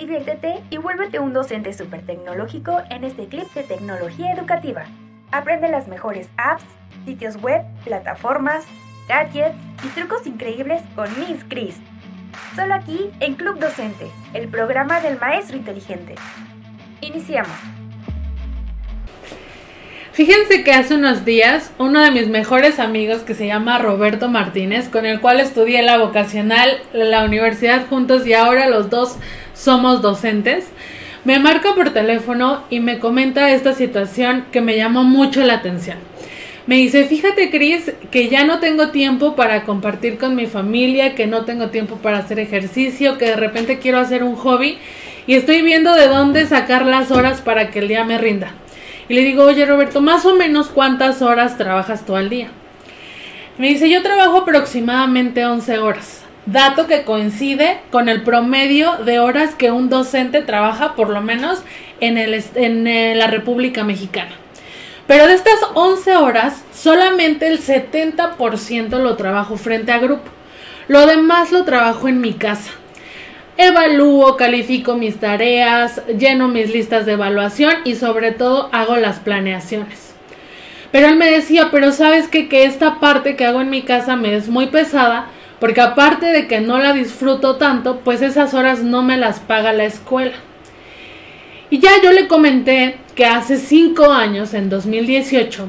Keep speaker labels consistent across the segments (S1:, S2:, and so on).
S1: Diviértete y vuélvete un docente súper tecnológico en este clip de tecnología educativa. Aprende las mejores apps, sitios web, plataformas, gadgets y trucos increíbles con Miss Chris. Solo aquí en Club Docente, el programa del maestro inteligente. Iniciamos.
S2: Fíjense que hace unos días uno de mis mejores amigos que se llama Roberto Martínez, con el cual estudié la vocacional, la universidad juntos y ahora los dos somos docentes, me marca por teléfono y me comenta esta situación que me llamó mucho la atención. Me dice, fíjate Cris, que ya no tengo tiempo para compartir con mi familia, que no tengo tiempo para hacer ejercicio, que de repente quiero hacer un hobby y estoy viendo de dónde sacar las horas para que el día me rinda. Y le digo, oye Roberto, más o menos cuántas horas trabajas tú al día. Me dice, yo trabajo aproximadamente 11 horas dato que coincide con el promedio de horas que un docente trabaja por lo menos en, el, en eh, la República Mexicana. Pero de estas 11 horas, solamente el 70% lo trabajo frente a grupo. Lo demás lo trabajo en mi casa. Evalúo, califico mis tareas, lleno mis listas de evaluación y sobre todo hago las planeaciones. Pero él me decía, pero sabes que esta parte que hago en mi casa me es muy pesada porque aparte de que no la disfruto tanto, pues esas horas no me las paga la escuela. Y ya yo le comenté que hace cinco años, en 2018,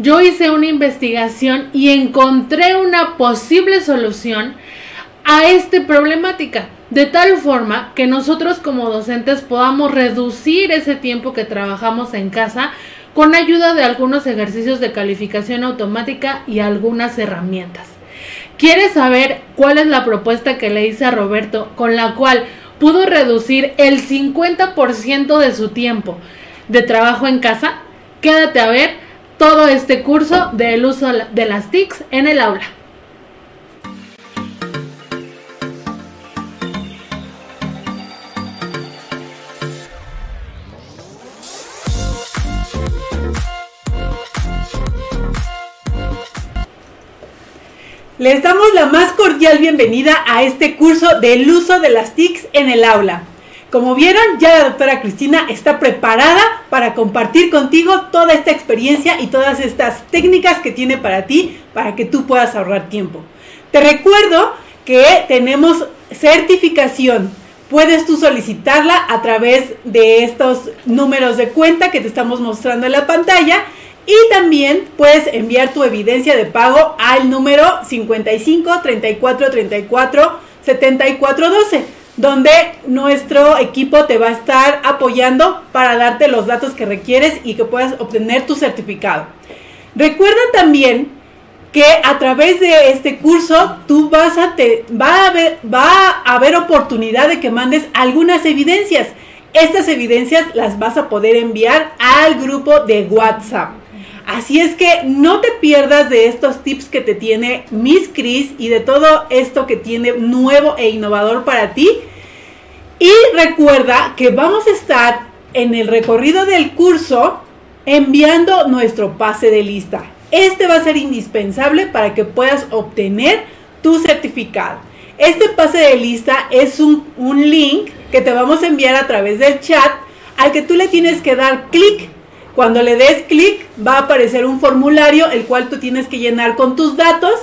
S2: yo hice una investigación y encontré una posible solución a esta problemática, de tal forma que nosotros como docentes podamos reducir ese tiempo que trabajamos en casa con ayuda de algunos ejercicios de calificación automática y algunas herramientas. ¿Quieres saber cuál es la propuesta que le hice a Roberto con la cual pudo reducir el 50% de su tiempo de trabajo en casa? Quédate a ver todo este curso del uso de las TICs en el aula.
S3: Les damos la más cordial bienvenida a este curso del uso de las TICs en el aula. Como vieron, ya la doctora Cristina está preparada para compartir contigo toda esta experiencia y todas estas técnicas que tiene para ti para que tú puedas ahorrar tiempo. Te recuerdo que tenemos certificación. Puedes tú solicitarla a través de estos números de cuenta que te estamos mostrando en la pantalla y también puedes enviar tu evidencia de pago al número 55 34 34 74 12, donde nuestro equipo te va a estar apoyando para darte los datos que requieres y que puedas obtener tu certificado. Recuerda también que a través de este curso tú vas a te, va a va a haber oportunidad de que mandes algunas evidencias. Estas evidencias las vas a poder enviar al grupo de WhatsApp. Así es que no te pierdas de estos tips que te tiene Miss Chris y de todo esto que tiene nuevo e innovador para ti. Y recuerda que vamos a estar en el recorrido del curso enviando nuestro pase de lista. Este va a ser indispensable para que puedas obtener tu certificado. Este pase de lista es un, un link que te vamos a enviar a través del chat al que tú le tienes que dar clic cuando le des clic va a aparecer un formulario el cual tú tienes que llenar con tus datos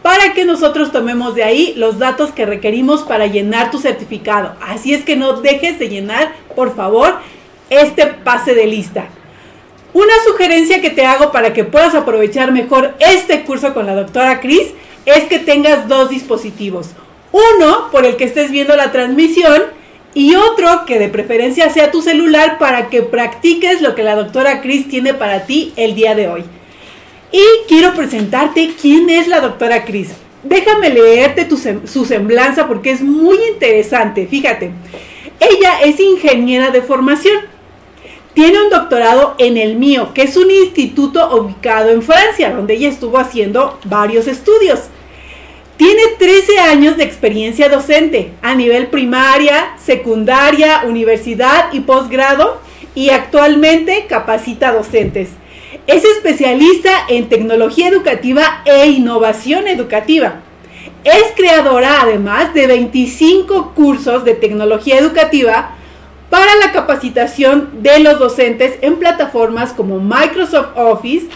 S3: para que nosotros tomemos de ahí los datos que requerimos para llenar tu certificado. Así es que no dejes de llenar, por favor, este pase de lista. Una sugerencia que te hago para que puedas aprovechar mejor este curso con la doctora Cris es que tengas dos dispositivos. Uno por el que estés viendo la transmisión y otro que de preferencia sea tu celular para que practiques lo que la doctora Chris tiene para ti el día de hoy. Y quiero presentarte quién es la doctora Chris. Déjame leerte su semblanza porque es muy interesante. Fíjate, ella es ingeniera de formación. Tiene un doctorado en el mío, que es un instituto ubicado en Francia, donde ella estuvo haciendo varios estudios. Tiene 13 años de experiencia docente a nivel primaria, secundaria, universidad y posgrado y actualmente capacita docentes. Es especialista en tecnología educativa e innovación educativa. Es creadora además de 25 cursos de tecnología educativa para la capacitación de los docentes en plataformas como Microsoft Office,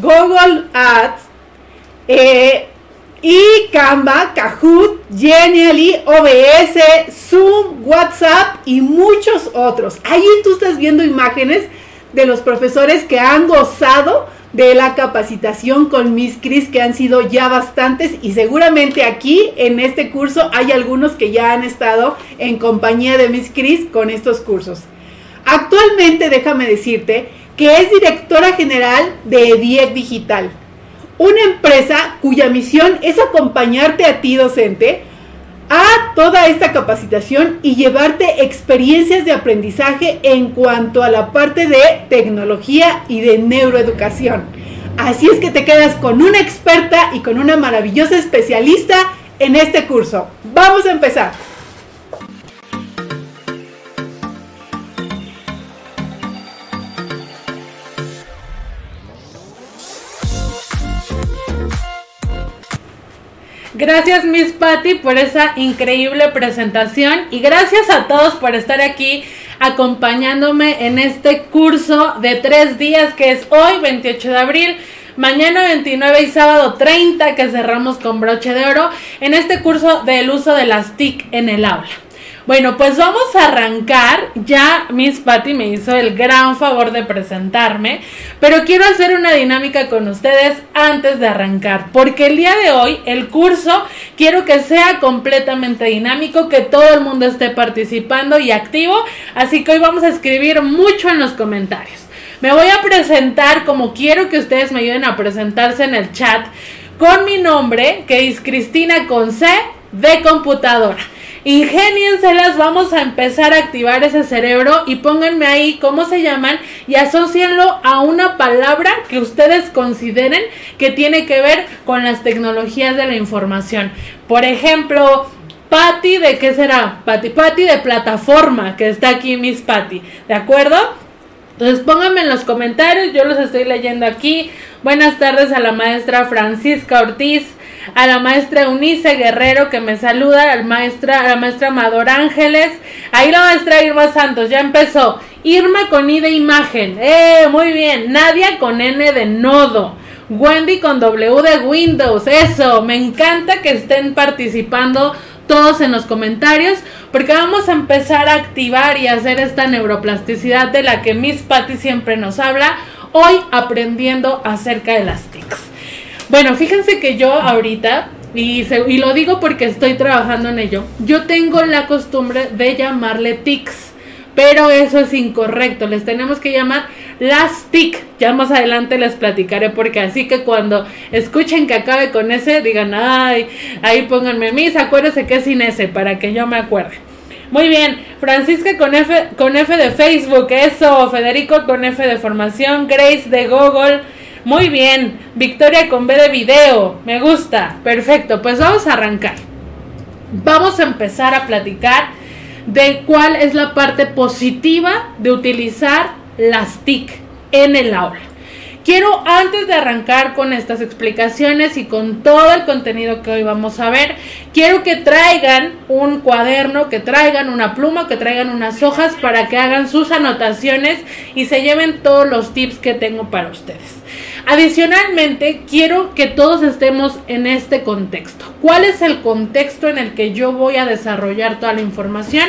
S3: Google Ads, eh, y Canva, Kahoot, Genially, OBS, Zoom, WhatsApp y muchos otros. Ahí tú estás viendo imágenes de los profesores que han gozado de la capacitación con Miss Cris, que han sido ya bastantes y seguramente aquí en este curso hay algunos que ya han estado en compañía de Miss Cris con estos cursos. Actualmente déjame decirte que es directora general de EDIEC Digital, una empresa cuya misión es acompañarte a ti docente a toda esta capacitación y llevarte experiencias de aprendizaje en cuanto a la parte de tecnología y de neuroeducación. Así es que te quedas con una experta y con una maravillosa especialista en este curso. Vamos a empezar.
S2: Gracias Miss Patty por esa increíble presentación y gracias a todos por estar aquí acompañándome en este curso de tres días que es hoy 28 de abril. Mañana 29 y sábado 30 que cerramos con broche de oro en este curso del uso de las TIC en el aula. Bueno, pues vamos a arrancar. Ya Miss Patty me hizo el gran favor de presentarme, pero quiero hacer una dinámica con ustedes antes de arrancar, porque el día de hoy el curso quiero que sea completamente dinámico, que todo el mundo esté participando y activo, así que hoy vamos a escribir mucho en los comentarios. Me voy a presentar como quiero que ustedes me ayuden a presentarse en el chat con mi nombre, que es Cristina con C de computadora. Ingénienselas, vamos a empezar a activar ese cerebro y pónganme ahí cómo se llaman y asocienlo a una palabra que ustedes consideren que tiene que ver con las tecnologías de la información. Por ejemplo, Patty, ¿de qué será? Patty, Patty de plataforma, que está aquí Miss Patty, ¿de acuerdo? Entonces pónganme en los comentarios, yo los estoy leyendo aquí. Buenas tardes a la maestra Francisca Ortiz a la maestra Eunice Guerrero que me saluda, a maestra, a la maestra Amador Ángeles, ahí la maestra Irma Santos, ya empezó. Irma con I de imagen, eh, muy bien. Nadia con N de nodo. Wendy con W de Windows, eso, me encanta que estén participando todos en los comentarios porque vamos a empezar a activar y hacer esta neuroplasticidad de la que Miss Patty siempre nos habla, hoy aprendiendo acerca de las. Bueno, fíjense que yo ahorita, y, y lo digo porque estoy trabajando en ello, yo tengo la costumbre de llamarle tics, pero eso es incorrecto, les tenemos que llamar las TIC. Ya más adelante les platicaré porque así que cuando escuchen que acabe con ese, digan, ay, ahí pónganme mis, acuérdense que es sin ese, para que yo me acuerde. Muy bien, Francisca con F, con F de Facebook, eso, Federico con F de formación, Grace de Google, muy bien, Victoria con B de video, me gusta, perfecto, pues vamos a arrancar. Vamos a empezar a platicar de cuál es la parte positiva de utilizar las TIC en el aula. Quiero antes de arrancar con estas explicaciones y con todo el contenido que hoy vamos a ver, quiero que traigan un cuaderno, que traigan una pluma, que traigan unas hojas para que hagan sus anotaciones y se lleven todos los tips que tengo para ustedes. Adicionalmente, quiero que todos estemos en este contexto. ¿Cuál es el contexto en el que yo voy a desarrollar toda la información?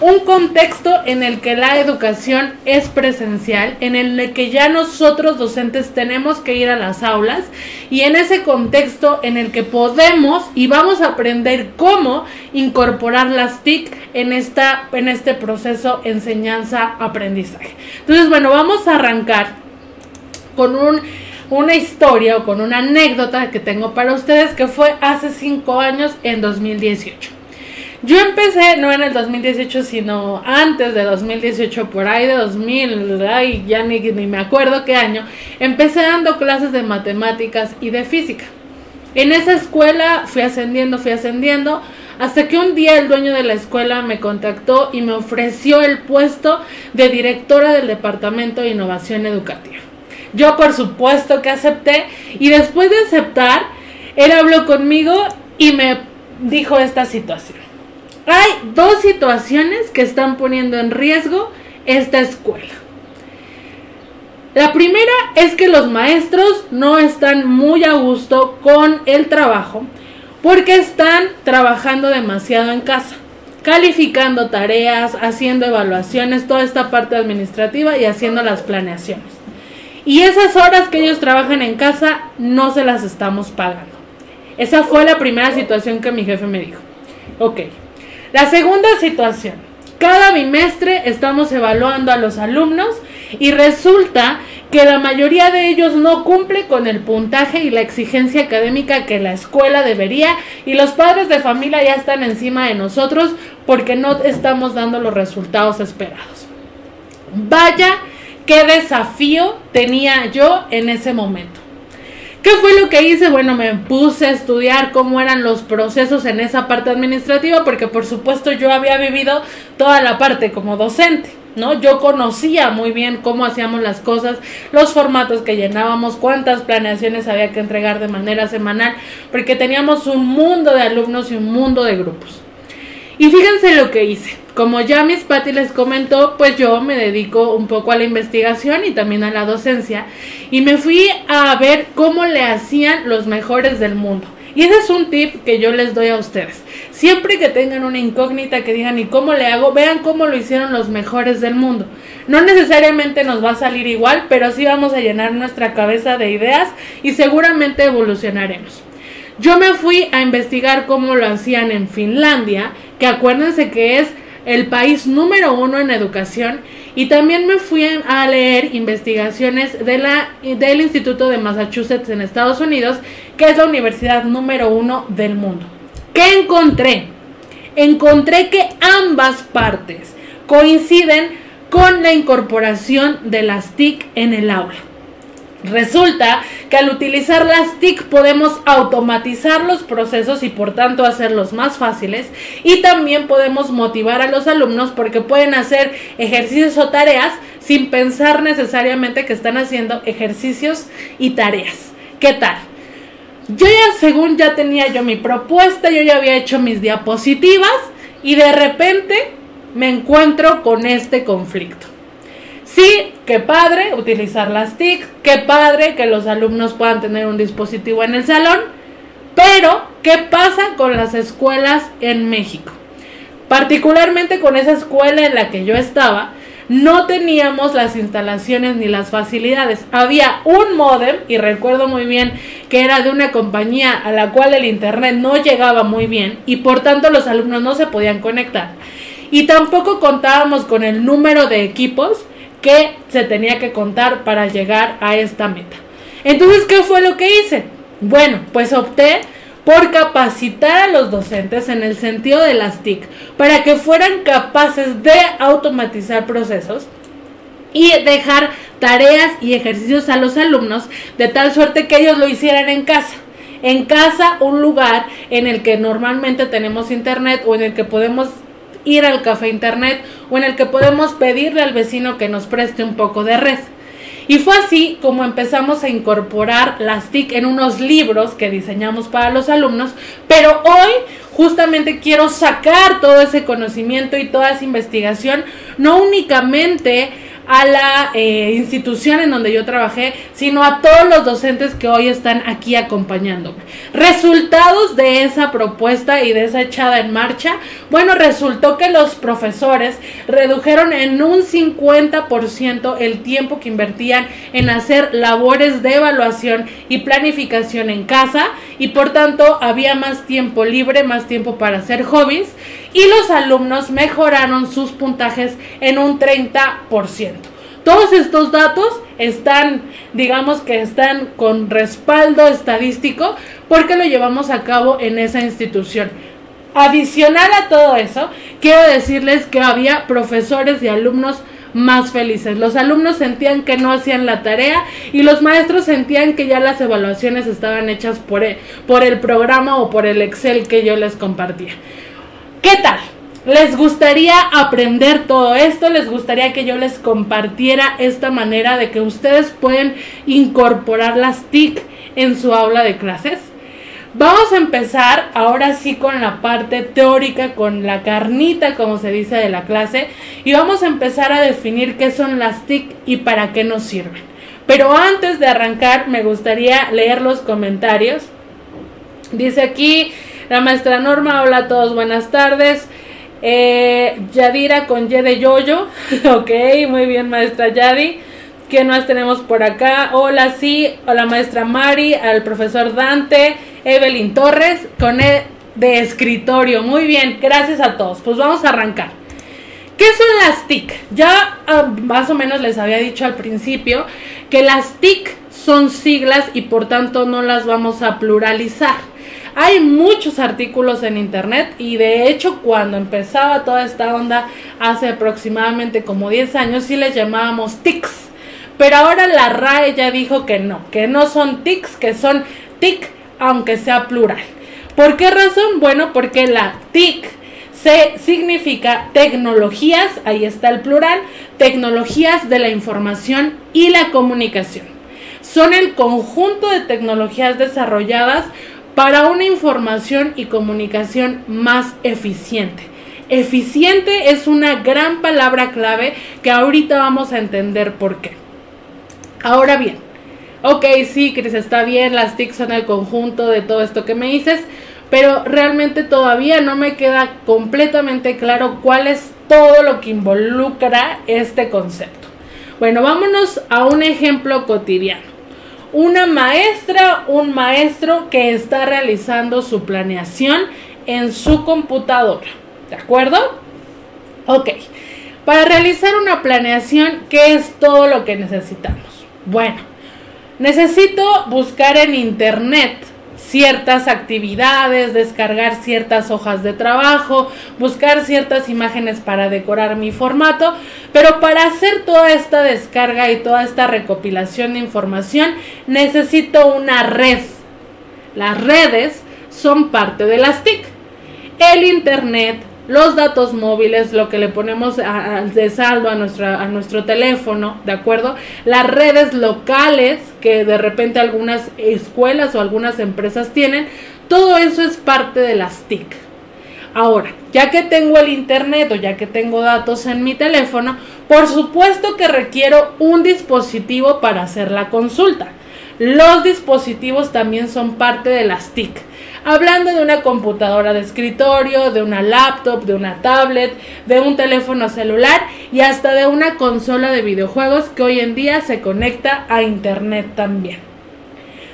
S2: Un contexto en el que la educación es presencial, en el que ya nosotros docentes tenemos que ir a las aulas y en ese contexto en el que podemos y vamos a aprender cómo incorporar las TIC en, esta, en este proceso enseñanza-aprendizaje. Entonces, bueno, vamos a arrancar con un, una historia o con una anécdota que tengo para ustedes que fue hace cinco años en 2018. Yo empecé, no en el 2018, sino antes de 2018, por ahí de 2000, ay, ya ni, ni me acuerdo qué año, empecé dando clases de matemáticas y de física. En esa escuela fui ascendiendo, fui ascendiendo, hasta que un día el dueño de la escuela me contactó y me ofreció el puesto de directora del Departamento de Innovación Educativa. Yo por supuesto que acepté y después de aceptar, él habló conmigo y me dijo esta situación. hay dos situaciones que están poniendo en riesgo esta escuela. La primera es que los maestros no están muy a gusto con el trabajo porque están trabajando demasiado en casa, calificando tareas, haciendo evaluaciones, toda esta parte administrativa y haciendo las planeaciones. Y esas horas que ellos trabajan en casa no se las estamos pagando. Esa fue la primera situación que mi jefe me dijo. Ok. La segunda situación. Cada bimestre estamos evaluando a los alumnos y resulta que la mayoría de ellos no cumple con el puntaje y la exigencia académica que la escuela debería y los padres de familia ya están encima de nosotros porque no estamos dando los resultados esperados. Vaya qué desafío tenía yo en ese momento. ¿Qué fue lo que hice? Bueno, me puse a estudiar cómo eran los procesos en esa parte administrativa porque por supuesto yo había vivido toda la parte como docente. ¿no? Yo conocía muy bien cómo hacíamos las cosas, los formatos que llenábamos, cuántas planeaciones había que entregar de manera semanal, porque teníamos un mundo de alumnos y un mundo de grupos. Y fíjense lo que hice. Como ya Miss Patty les comentó, pues yo me dedico un poco a la investigación y también a la docencia. Y me fui a ver cómo le hacían los mejores del mundo. Y ese es un tip que yo les doy a ustedes. Siempre que tengan una incógnita que digan, ¿y cómo le hago? Vean cómo lo hicieron los mejores del mundo. No necesariamente nos va a salir igual, pero sí vamos a llenar nuestra cabeza de ideas y seguramente evolucionaremos. Yo me fui a investigar cómo lo hacían en Finlandia, que acuérdense que es el país número uno en educación y también me fui a leer investigaciones de la, del Instituto de Massachusetts en Estados Unidos, que es la universidad número uno del mundo. ¿Qué encontré? Encontré que ambas partes coinciden con la incorporación de las TIC en el aula. Resulta que al utilizar las TIC podemos automatizar los procesos y por tanto hacerlos más fáciles y también podemos motivar a los alumnos porque pueden hacer ejercicios o tareas sin pensar necesariamente que están haciendo ejercicios y tareas. ¿Qué tal? Yo ya según ya tenía yo mi propuesta, yo ya había hecho mis diapositivas y de repente me encuentro con este conflicto. Sí, qué padre utilizar las TIC, qué padre que los alumnos puedan tener un dispositivo en el salón, pero ¿qué pasa con las escuelas en México? Particularmente con esa escuela en la que yo estaba, no teníamos las instalaciones ni las facilidades. Había un modem, y recuerdo muy bien que era de una compañía a la cual el internet no llegaba muy bien y por tanto los alumnos no se podían conectar. Y tampoco contábamos con el número de equipos que se tenía que contar para llegar a esta meta. Entonces, ¿qué fue lo que hice? Bueno, pues opté por capacitar a los docentes en el sentido de las TIC para que fueran capaces de automatizar procesos y dejar tareas y ejercicios a los alumnos de tal suerte que ellos lo hicieran en casa. En casa, un lugar en el que normalmente tenemos internet o en el que podemos ir al café internet o en el que podemos pedirle al vecino que nos preste un poco de red. Y fue así como empezamos a incorporar las TIC en unos libros que diseñamos para los alumnos, pero hoy justamente quiero sacar todo ese conocimiento y toda esa investigación, no únicamente a la eh, institución en donde yo trabajé, sino a todos los docentes que hoy están aquí acompañándome. Resultados de esa propuesta y de esa echada en marcha, bueno, resultó que los profesores redujeron en un 50% el tiempo que invertían en hacer labores de evaluación y planificación en casa y por tanto había más tiempo libre, más tiempo para hacer hobbies y los alumnos mejoraron sus puntajes en un 30%. Todos estos datos están, digamos que están con respaldo estadístico porque lo llevamos a cabo en esa institución. Adicional a todo eso, quiero decirles que había profesores y alumnos más felices. Los alumnos sentían que no hacían la tarea y los maestros sentían que ya las evaluaciones estaban hechas por el, por el programa o por el Excel que yo les compartía. ¿Qué tal? ¿Les gustaría aprender todo esto? ¿Les gustaría que yo les compartiera esta manera de que ustedes pueden incorporar las TIC en su aula de clases? Vamos a empezar ahora sí con la parte teórica, con la carnita, como se dice de la clase, y vamos a empezar a definir qué son las TIC y para qué nos sirven. Pero antes de arrancar, me gustaría leer los comentarios. Dice aquí la maestra Norma, hola a todos, buenas tardes. Eh, Yadira con Y de Yoyo, ok, muy bien maestra Yadi. ¿Qué más tenemos por acá? Hola, sí, hola maestra Mari, al profesor Dante, Evelyn Torres, con E de escritorio. Muy bien, gracias a todos. Pues vamos a arrancar. ¿Qué son las TIC? Ya ah, más o menos les había dicho al principio que las TIC son siglas y por tanto no las vamos a pluralizar. Hay muchos artículos en internet y de hecho cuando empezaba toda esta onda hace aproximadamente como 10 años sí les llamábamos TICs pero ahora la RAE ya dijo que no, que no son TICs, que son TIC, aunque sea plural. ¿Por qué razón? Bueno, porque la TIC se significa tecnologías, ahí está el plural, tecnologías de la información y la comunicación. Son el conjunto de tecnologías desarrolladas para una información y comunicación más eficiente. Eficiente es una gran palabra clave que ahorita vamos a entender por qué. Ahora bien, ok, sí, Cris, está bien, las TIC son el conjunto de todo esto que me dices, pero realmente todavía no me queda completamente claro cuál es todo lo que involucra este concepto. Bueno, vámonos a un ejemplo cotidiano. Una maestra, un maestro que está realizando su planeación en su computadora. ¿De acuerdo? Ok. Para realizar una planeación, ¿qué es todo lo que necesitamos? Bueno, necesito buscar en internet ciertas actividades, descargar ciertas hojas de trabajo, buscar ciertas imágenes para decorar mi formato, pero para hacer toda esta descarga y toda esta recopilación de información necesito una red. Las redes son parte de las TIC. El internet, los datos móviles, lo que le ponemos de saldo a, a nuestro teléfono, ¿de acuerdo? Las redes locales que de repente algunas escuelas o algunas empresas tienen, todo eso es parte de las TIC. Ahora, ya que tengo el internet o ya que tengo datos en mi teléfono, por supuesto que requiero un dispositivo para hacer la consulta. Los dispositivos también son parte de las TIC hablando de una computadora de escritorio, de una laptop, de una tablet, de un teléfono celular y hasta de una consola de videojuegos que hoy en día se conecta a internet también.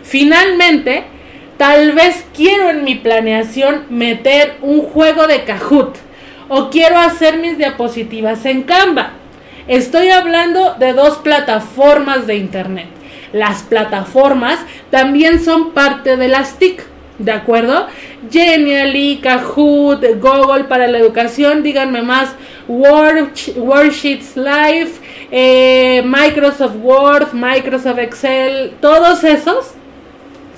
S2: Finalmente, tal vez quiero en mi planeación meter un juego de Kahoot o quiero hacer mis diapositivas en Canva. Estoy hablando de dos plataformas de internet. Las plataformas también son parte de las TIC ¿De acuerdo? Genially, Kahoot, Google para la educación, díganme más, Word, Worksheets Live, eh, Microsoft Word, Microsoft Excel, todos esos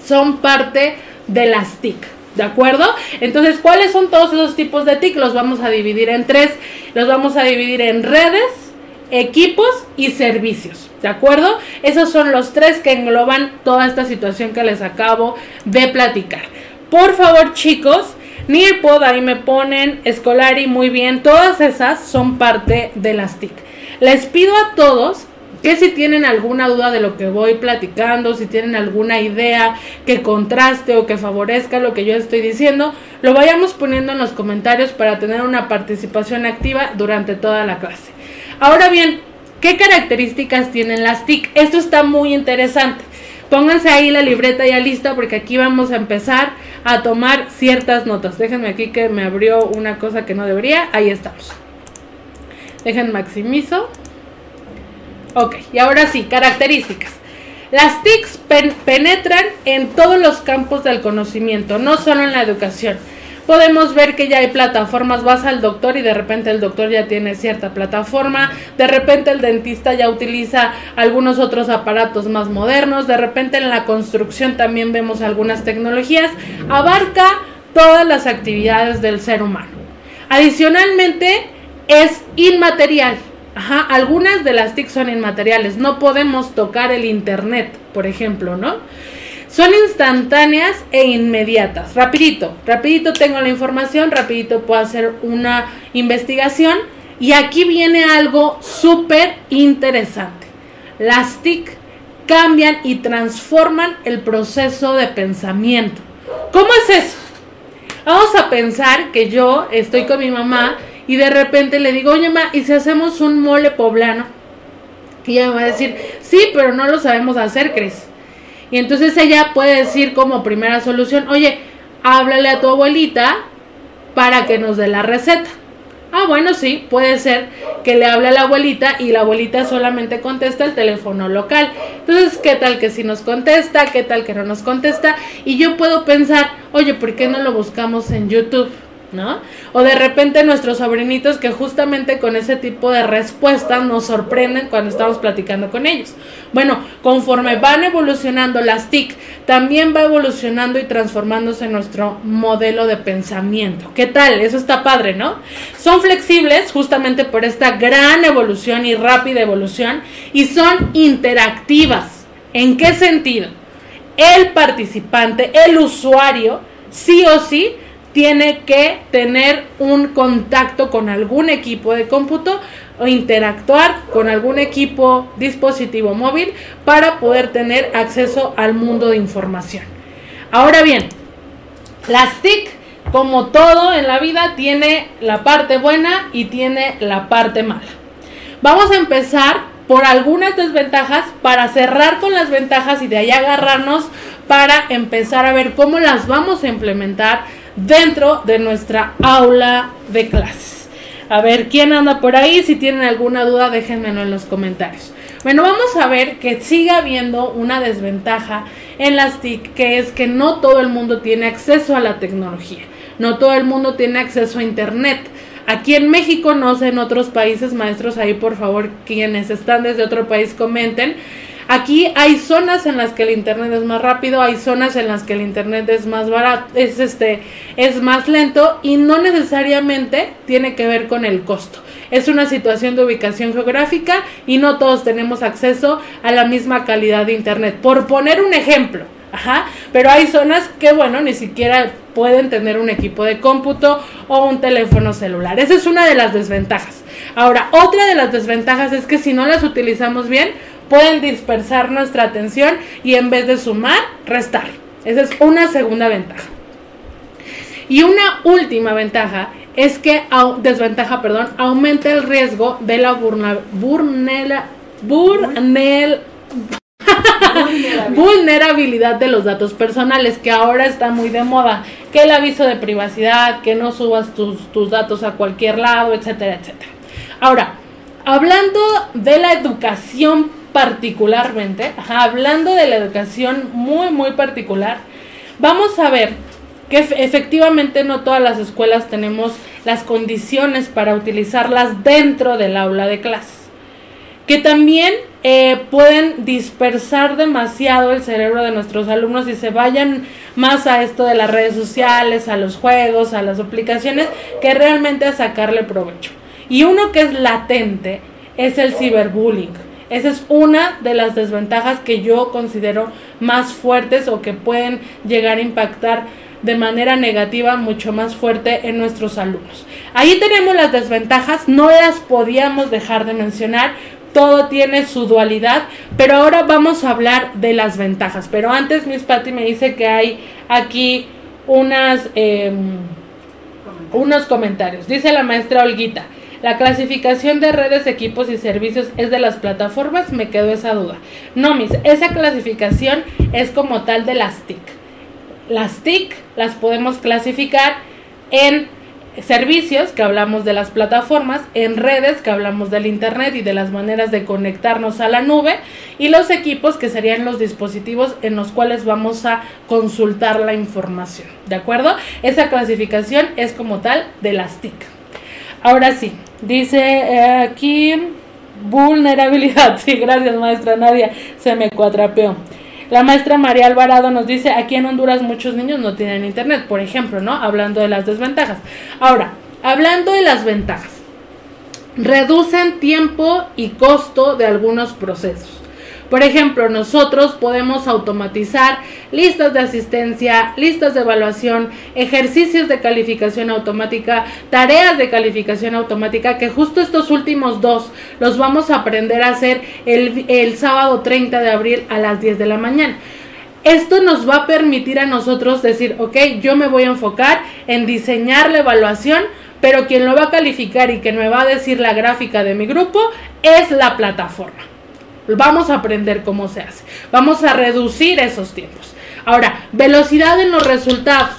S2: son parte de las TIC. ¿De acuerdo? Entonces, ¿cuáles son todos esos tipos de TIC? Los vamos a dividir en tres. Los vamos a dividir en redes, equipos y servicios. ¿De acuerdo? Esos son los tres que engloban toda esta situación que les acabo de platicar. Por favor, chicos, Nearpod ahí me ponen, Escolari, muy bien. Todas esas son parte de las TIC. Les pido a todos que si tienen alguna duda de lo que voy platicando, si tienen alguna idea que contraste o que favorezca lo que yo estoy diciendo, lo vayamos poniendo en los comentarios para tener una participación activa durante toda la clase. Ahora bien, ¿qué características tienen las TIC? Esto está muy interesante. Pónganse ahí la libreta ya lista porque aquí vamos a empezar a tomar ciertas notas. Déjenme aquí que me abrió una cosa que no debería. Ahí estamos. Dejen maximizo. Ok, y ahora sí, características. Las TICs penetran en todos los campos del conocimiento, no solo en la educación podemos ver que ya hay plataformas, vas al doctor y de repente el doctor ya tiene cierta plataforma, de repente el dentista ya utiliza algunos otros aparatos más modernos, de repente en la construcción también vemos algunas tecnologías, abarca todas las actividades del ser humano. Adicionalmente, es inmaterial. Ajá, algunas de las TIC son inmateriales. No podemos tocar el internet, por ejemplo, ¿no? Son instantáneas e inmediatas. Rapidito, rapidito tengo la información, rapidito puedo hacer una investigación y aquí viene algo súper interesante. Las TIC cambian y transforman el proceso de pensamiento. ¿Cómo es eso? Vamos a pensar que yo estoy con mi mamá y de repente le digo, oye, ma, ¿y si hacemos un mole poblano? Y ella me va a decir, sí, pero no lo sabemos hacer, Cris. Y entonces ella puede decir como primera solución, oye, háblale a tu abuelita para que nos dé la receta. Ah, bueno, sí, puede ser que le hable a la abuelita y la abuelita solamente contesta el teléfono local. Entonces, ¿qué tal que si nos contesta? ¿Qué tal que no nos contesta? Y yo puedo pensar, oye, ¿por qué no lo buscamos en YouTube? ¿No? O de repente nuestros sobrinitos que justamente con ese tipo de respuestas nos sorprenden cuando estamos platicando con ellos. Bueno, conforme van evolucionando las TIC, también va evolucionando y transformándose nuestro modelo de pensamiento. ¿Qué tal? Eso está padre, ¿no? Son flexibles justamente por esta gran evolución y rápida evolución y son interactivas. ¿En qué sentido? El participante, el usuario, sí o sí, tiene que tener un contacto con algún equipo de cómputo o interactuar con algún equipo dispositivo móvil para poder tener acceso al mundo de información. Ahora bien, las TIC, como todo en la vida, tiene la parte buena y tiene la parte mala. Vamos a empezar por algunas desventajas para cerrar con las ventajas y de ahí agarrarnos para empezar a ver cómo las vamos a implementar dentro de nuestra aula de clases. A ver, ¿quién anda por ahí? Si tienen alguna duda, déjenmelo en los comentarios. Bueno, vamos a ver que sigue habiendo una desventaja en las TIC, que es que no todo el mundo tiene acceso a la tecnología, no todo el mundo tiene acceso a Internet. Aquí en México, no sé, en otros países, maestros, ahí por favor, quienes están desde otro país comenten Aquí hay zonas en las que el internet es más rápido, hay zonas en las que el internet es más barato, es este, es más lento y no necesariamente tiene que ver con el costo. Es una situación de ubicación geográfica y no todos tenemos acceso a la misma calidad de internet. Por poner un ejemplo, Ajá, pero hay zonas que, bueno, ni siquiera pueden tener un equipo de cómputo o un teléfono celular. Esa es una de las desventajas. Ahora, otra de las desventajas es que si no las utilizamos bien, pueden dispersar nuestra atención y en vez de sumar, restar. Esa es una segunda ventaja. Y una última ventaja es que, desventaja, perdón, aumenta el riesgo de la burna, vulnerabilidad de los datos personales, que ahora está muy de moda, que el aviso de privacidad, que no subas tus, tus datos a cualquier lado, etcétera, etcétera. Ahora, hablando de la educación particularmente, hablando de la educación muy, muy particular, vamos a ver que efectivamente no todas las escuelas tenemos las condiciones para utilizarlas dentro del aula de clases. Que también eh, pueden dispersar demasiado el cerebro de nuestros alumnos y se vayan más a esto de las redes sociales, a los juegos, a las aplicaciones, que realmente a sacarle provecho. Y uno que es latente es el ciberbullying esa es una de las desventajas que yo considero más fuertes o que pueden llegar a impactar de manera negativa mucho más fuerte en nuestros alumnos. Ahí tenemos las desventajas, no las podíamos dejar de mencionar, todo tiene su dualidad, pero ahora vamos a hablar de las ventajas. Pero antes Miss Patty me dice que hay aquí unas, em, unos comentarios. Dice la maestra Olguita, la clasificación de redes, equipos y servicios es de las plataformas, me quedó esa duda. No, mis, esa clasificación es como tal de las TIC. Las TIC las podemos clasificar en servicios, que hablamos de las plataformas, en redes, que hablamos del Internet y de las maneras de conectarnos a la nube, y los equipos, que serían los dispositivos en los cuales vamos a consultar la información. ¿De acuerdo? Esa clasificación es como tal de las TIC. Ahora sí, Dice eh, aquí vulnerabilidad. Sí, gracias maestra Nadia, se me cuatrapeó. La maestra María Alvarado nos dice, aquí en Honduras muchos niños no tienen internet, por ejemplo, ¿no? Hablando de las desventajas. Ahora, hablando de las ventajas, reducen tiempo y costo de algunos procesos. Por ejemplo, nosotros podemos automatizar listas de asistencia, listas de evaluación, ejercicios de calificación automática, tareas de calificación automática, que justo estos últimos dos los vamos a aprender a hacer el, el sábado 30 de abril a las 10 de la mañana. Esto nos va a permitir a nosotros decir, ok, yo me voy a enfocar en diseñar la evaluación, pero quien lo va a calificar y quien me va a decir la gráfica de mi grupo es la plataforma. Vamos a aprender cómo se hace. Vamos a reducir esos tiempos. Ahora, velocidad en los resultados.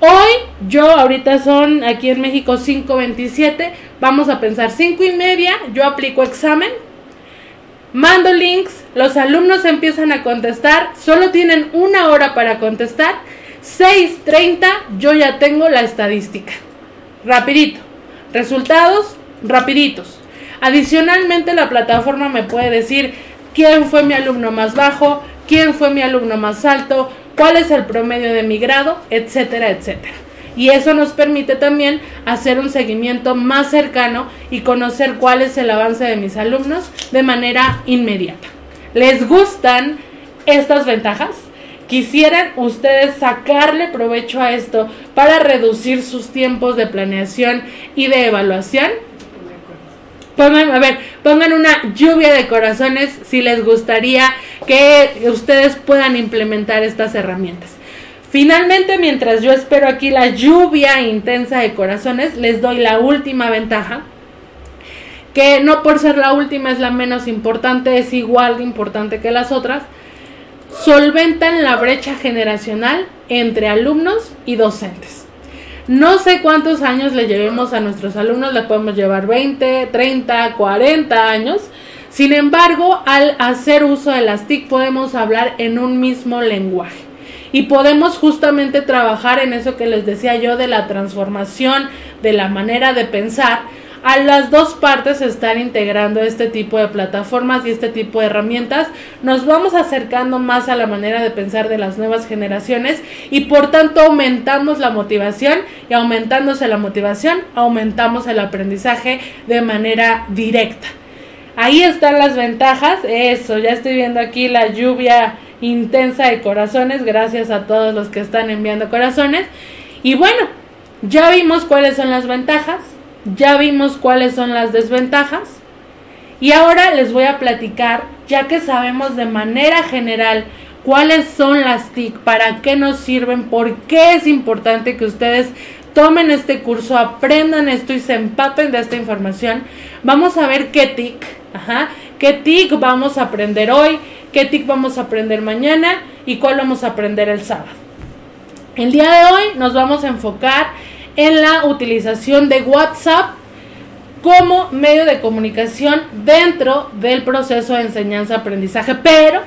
S2: Hoy, yo ahorita son aquí en México 5.27. Vamos a pensar 5 y media. Yo aplico examen. Mando links. Los alumnos empiezan a contestar. Solo tienen una hora para contestar. 6.30 yo ya tengo la estadística. Rapidito. Resultados rapiditos. Adicionalmente la plataforma me puede decir quién fue mi alumno más bajo, quién fue mi alumno más alto, cuál es el promedio de mi grado, etcétera, etcétera. Y eso nos permite también hacer un seguimiento más cercano y conocer cuál es el avance de mis alumnos de manera inmediata. ¿Les gustan estas ventajas? ¿Quisieran ustedes sacarle provecho a esto para reducir sus tiempos de planeación y de evaluación? Pongan, a ver, pongan una lluvia de corazones si les gustaría que ustedes puedan implementar estas herramientas. Finalmente, mientras yo espero aquí la lluvia intensa de corazones, les doy la última ventaja, que no por ser la última es la menos importante, es igual de importante que las otras, solventan la brecha generacional entre alumnos y docentes. No sé cuántos años le llevemos a nuestros alumnos, le podemos llevar 20, 30, 40 años. Sin embargo, al hacer uso de las TIC podemos hablar en un mismo lenguaje. Y podemos justamente trabajar en eso que les decía yo de la transformación de la manera de pensar a las dos partes estar integrando este tipo de plataformas y este tipo de herramientas, nos vamos acercando más a la manera de pensar de las nuevas generaciones y por tanto aumentamos la motivación y aumentándose la motivación aumentamos el aprendizaje de manera directa. Ahí están las ventajas, eso, ya estoy viendo aquí la lluvia intensa de corazones, gracias a todos los que están enviando corazones. Y bueno, ya vimos cuáles son las ventajas, ya vimos cuáles son las desventajas y ahora les voy a platicar, ya que sabemos de manera general cuáles son las TIC, para qué nos sirven, por qué es importante que ustedes tomen este curso, aprendan esto y se empapen de esta información. Vamos a ver qué TIC, ajá, qué TIC vamos a aprender hoy, qué TIC vamos a aprender mañana y cuál vamos a aprender el sábado. El día de hoy nos vamos a enfocar en la utilización de WhatsApp como medio de comunicación dentro del proceso de enseñanza-aprendizaje. Pero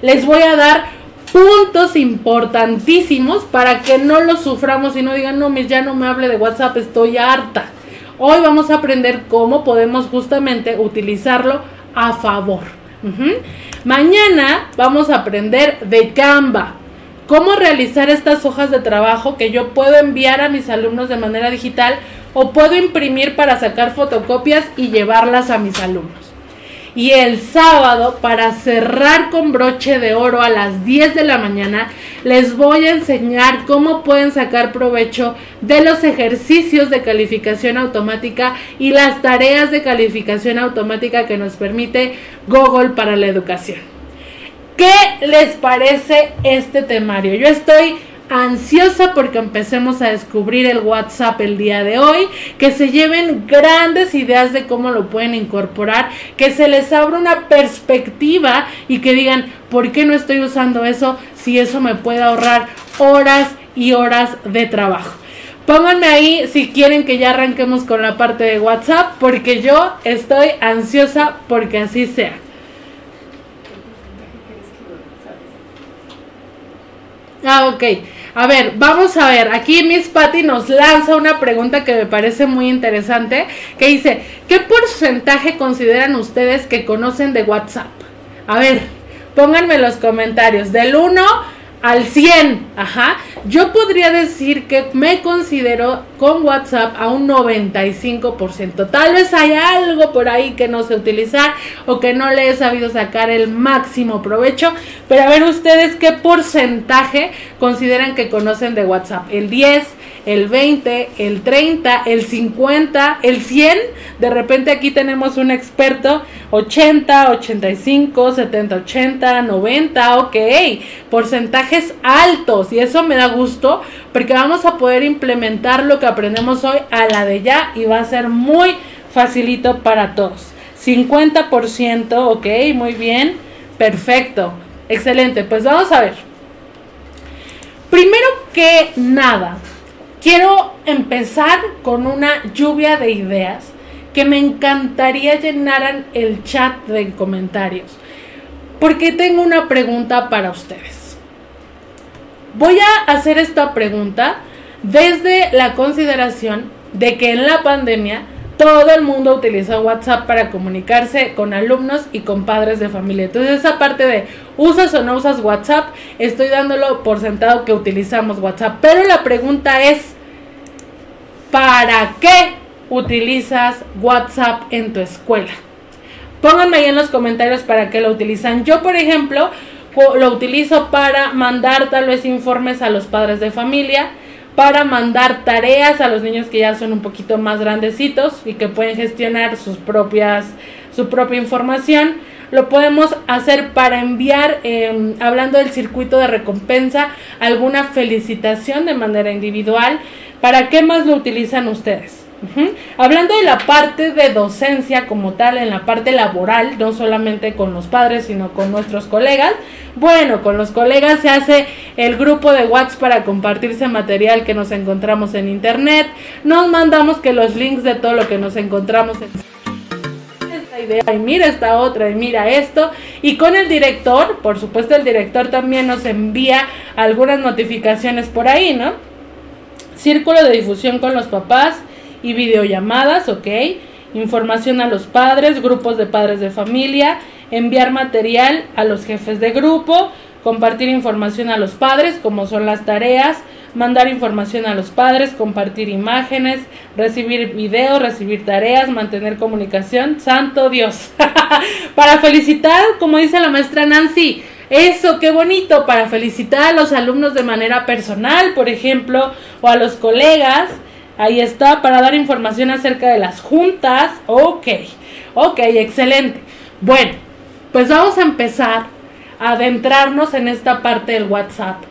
S2: les voy a dar puntos importantísimos para que no lo suframos y no digan, no, ya no me hable de WhatsApp, estoy harta. Hoy vamos a aprender cómo podemos justamente utilizarlo a favor. Mañana vamos a aprender de Canva cómo realizar estas hojas de trabajo que yo puedo enviar a mis alumnos de manera digital o puedo imprimir para sacar fotocopias y llevarlas a mis alumnos. Y el sábado, para cerrar con broche de oro a las 10 de la mañana, les voy a enseñar cómo pueden sacar provecho de los ejercicios de calificación automática y las tareas de calificación automática que nos permite Google para la educación. ¿Qué les parece este temario? Yo estoy ansiosa porque empecemos a descubrir el WhatsApp el día de hoy, que se lleven grandes ideas de cómo lo pueden incorporar, que se les abra una perspectiva y que digan, ¿por qué no estoy usando eso si eso me puede ahorrar horas y horas de trabajo? Pónganme ahí si quieren que ya arranquemos con la parte de WhatsApp, porque yo estoy ansiosa porque así sea. Ah, ok. A ver, vamos a ver. Aquí Miss Patty nos lanza una pregunta que me parece muy interesante, que dice, ¿qué porcentaje consideran ustedes que conocen de WhatsApp? A ver, pónganme los comentarios, del 1 al 100, ajá, yo podría decir que me considero con WhatsApp a un 95%. Tal vez hay algo por ahí que no sé utilizar o que no le he sabido sacar el máximo provecho, pero a ver ustedes qué porcentaje consideran que conocen de WhatsApp. El 10, el 20, el 30, el 50, el 100. De repente aquí tenemos un experto, 80, 85, 70, 80, 90, ok, porcentajes altos y eso me da gusto porque vamos a poder implementar lo que aprendemos hoy a la de ya y va a ser muy facilito para todos. 50%, ok, muy bien, perfecto, excelente, pues vamos a ver. Primero que nada, quiero empezar con una lluvia de ideas que me encantaría llenaran el chat de comentarios. Porque tengo una pregunta para ustedes. Voy a hacer esta pregunta desde la consideración de que en la pandemia todo el mundo utilizó WhatsApp para comunicarse con alumnos y con padres de familia. Entonces esa parte de usas o no usas WhatsApp, estoy dándolo por sentado que utilizamos WhatsApp. Pero la pregunta es, ¿para qué utilizas WhatsApp en tu escuela? Pónganme ahí en los comentarios para qué lo utilizan. Yo, por ejemplo, lo utilizo para mandar tal vez informes a los padres de familia para mandar tareas a los niños que ya son un poquito más grandecitos y que pueden gestionar sus propias, su propia información. Lo podemos hacer para enviar, em, hablando del circuito de recompensa, alguna felicitación de manera individual. ¿Para qué más lo utilizan ustedes? Hablando de la parte de docencia como tal, en la parte laboral, no solamente con los padres, sino con nuestros colegas. Bueno, con los colegas se hace el grupo de WhatsApp para compartirse material que nos encontramos en internet. Nos mandamos que los links de todo lo que nos encontramos en idea y mira esta otra y mira esto. Y con el director, por supuesto el director también nos envía algunas notificaciones por ahí, ¿no? Círculo de difusión con los papás y videollamadas, ¿ok? Información a los padres, grupos de padres de familia, enviar material a los jefes de grupo, compartir información a los padres, como son las tareas, mandar información a los padres, compartir imágenes, recibir videos, recibir tareas, mantener comunicación. Santo Dios. para felicitar, como dice la maestra Nancy, eso, qué bonito, para felicitar a los alumnos de manera personal, por ejemplo, o a los colegas Ahí está, para dar información acerca de las juntas. Ok, ok, excelente. Bueno, pues vamos a empezar a adentrarnos en esta parte del WhatsApp.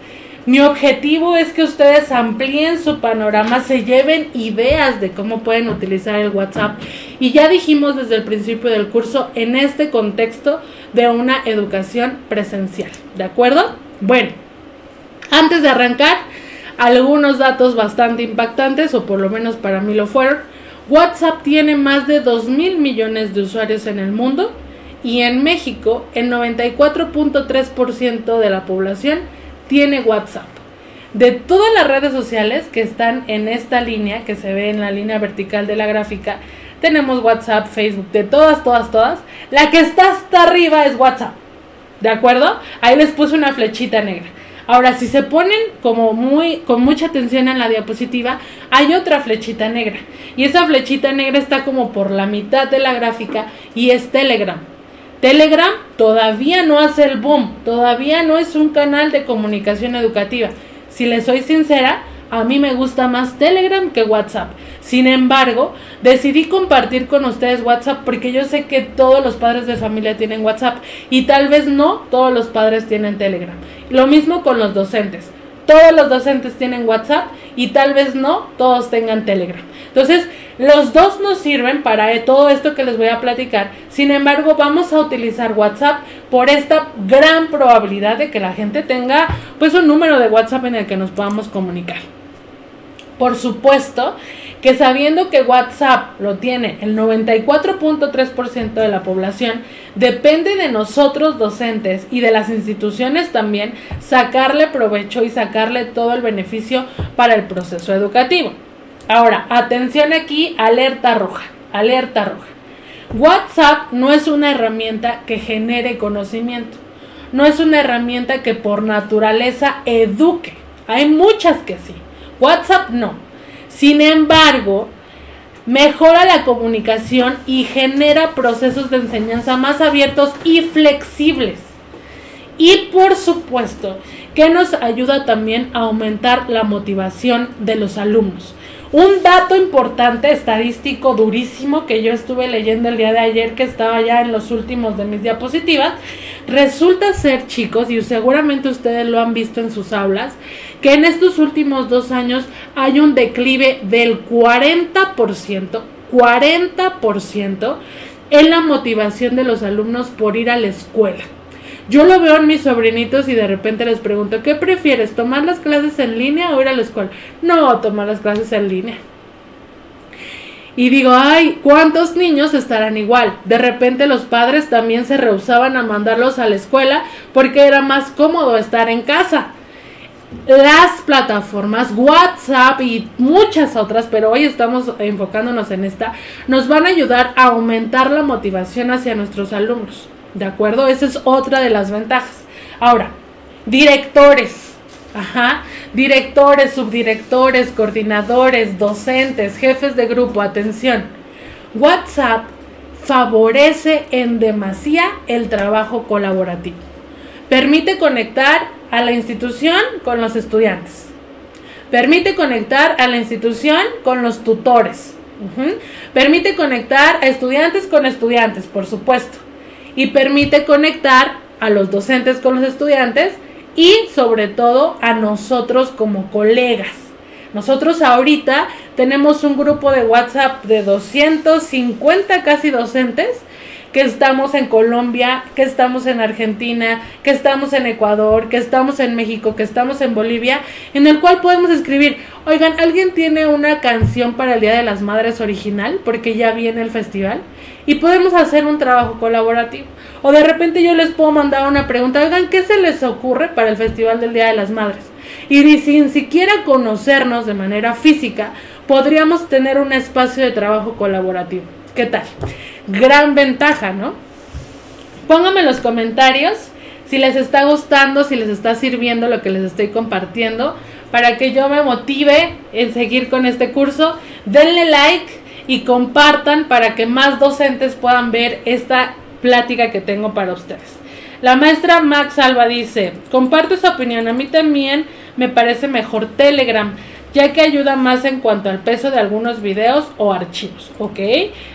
S2: Mi objetivo es que ustedes amplíen su panorama, se lleven ideas de cómo pueden utilizar el WhatsApp. Y ya dijimos desde el principio del curso en este contexto de una educación presencial. ¿De acuerdo? Bueno, antes de arrancar, algunos datos bastante impactantes, o por lo menos para mí lo fueron. WhatsApp tiene más de 2 mil millones de usuarios en el mundo y en México el 94.3% de la población tiene WhatsApp. De todas las redes sociales que están en esta línea, que se ve en la línea vertical de la gráfica, tenemos WhatsApp, Facebook, de todas, todas, todas. La que está hasta arriba es WhatsApp. ¿De acuerdo? Ahí les puse una flechita negra. Ahora, si se ponen como muy, con mucha atención en la diapositiva, hay otra flechita negra. Y esa flechita negra está como por la mitad de la gráfica y es Telegram. Telegram todavía no hace el boom, todavía no es un canal de comunicación educativa. Si les soy sincera, a mí me gusta más Telegram que WhatsApp. Sin embargo, decidí compartir con ustedes WhatsApp porque yo sé que todos los padres de familia tienen WhatsApp y tal vez no todos los padres tienen Telegram. Lo mismo con los docentes. Todos los docentes tienen WhatsApp y tal vez no todos tengan Telegram. Entonces, los dos nos sirven para todo esto que les voy a platicar. Sin embargo, vamos a utilizar WhatsApp por esta gran probabilidad de que la gente tenga pues un número de WhatsApp en el que nos podamos comunicar. Por supuesto que sabiendo que WhatsApp lo tiene el 94.3% de la población, depende de nosotros docentes y de las instituciones también sacarle provecho y sacarle todo el beneficio para el proceso educativo. Ahora, atención aquí, alerta roja, alerta roja. WhatsApp no es una herramienta que genere conocimiento. no es una herramienta que por naturaleza eduque. Hay muchas que sí. WhatsApp no. Sin embargo, mejora la comunicación y genera procesos de enseñanza más abiertos y flexibles. Y por supuesto, que nos ayuda también a aumentar la motivación de los alumnos. Un dato importante estadístico durísimo que yo estuve leyendo el día de ayer que estaba ya en los últimos de mis diapositivas, resulta ser chicos, y seguramente ustedes lo han visto en sus aulas, que en estos últimos dos años hay un declive del 40%, 40% en la motivación de los alumnos por ir a la escuela. Yo lo veo en mis sobrinitos y de repente les pregunto, ¿qué prefieres? ¿Tomar las clases en línea o ir a la escuela? No, tomar las clases en línea. Y digo, ay, ¿cuántos niños estarán igual? De repente los padres también se rehusaban a mandarlos a la escuela porque era más cómodo estar en casa. Las plataformas WhatsApp y muchas otras, pero hoy estamos enfocándonos en esta, nos van a ayudar a aumentar la motivación hacia nuestros alumnos. ¿De acuerdo? Esa es otra de las ventajas. Ahora, directores. Ajá. Directores, subdirectores, coordinadores, docentes, jefes de grupo, atención. WhatsApp favorece en demasía el trabajo colaborativo. Permite conectar a la institución con los estudiantes. Permite conectar a la institución con los tutores. Permite conectar a estudiantes con estudiantes, por supuesto y permite conectar a los docentes con los estudiantes y sobre todo a nosotros como colegas. Nosotros ahorita tenemos un grupo de WhatsApp de 250 casi docentes que estamos en Colombia, que estamos en Argentina, que estamos en Ecuador, que estamos en México, que estamos en Bolivia, en el cual podemos escribir, oigan, ¿alguien tiene una canción para el Día de las Madres original? Porque ya viene el festival y podemos hacer un trabajo colaborativo. O de repente yo les puedo mandar una pregunta, oigan, ¿qué se les ocurre para el Festival del Día de las Madres? Y sin siquiera conocernos de manera física, podríamos tener un espacio de trabajo colaborativo. ¿Qué tal? Gran ventaja, ¿no? Pónganme en los comentarios si les está gustando, si les está sirviendo lo que les estoy compartiendo, para que yo me motive en seguir con este curso. Denle like y compartan para que más docentes puedan ver esta plática que tengo para ustedes. La maestra Max Alba dice, comparto su opinión, a mí también me parece mejor Telegram, ya que ayuda más en cuanto al peso de algunos videos o archivos, ¿ok?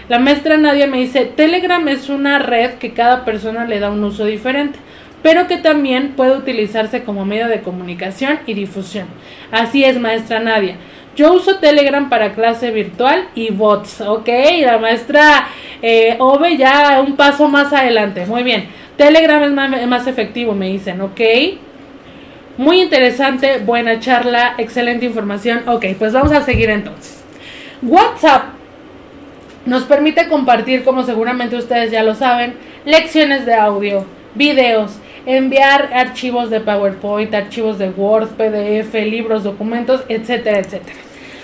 S2: La maestra Nadia me dice, Telegram es una red que cada persona le da un uso diferente, pero que también puede utilizarse como medio de comunicación y difusión. Así es, maestra Nadia. Yo uso Telegram para clase virtual y bots, ¿ok? La maestra eh, Ove ya un paso más adelante. Muy bien. Telegram es más, más efectivo, me dicen, ¿ok? Muy interesante, buena charla, excelente información. Ok, pues vamos a seguir entonces. WhatsApp nos permite compartir, como seguramente ustedes ya lo saben, lecciones de audio, videos, enviar archivos de PowerPoint, archivos de Word, PDF, libros, documentos, etcétera, etcétera.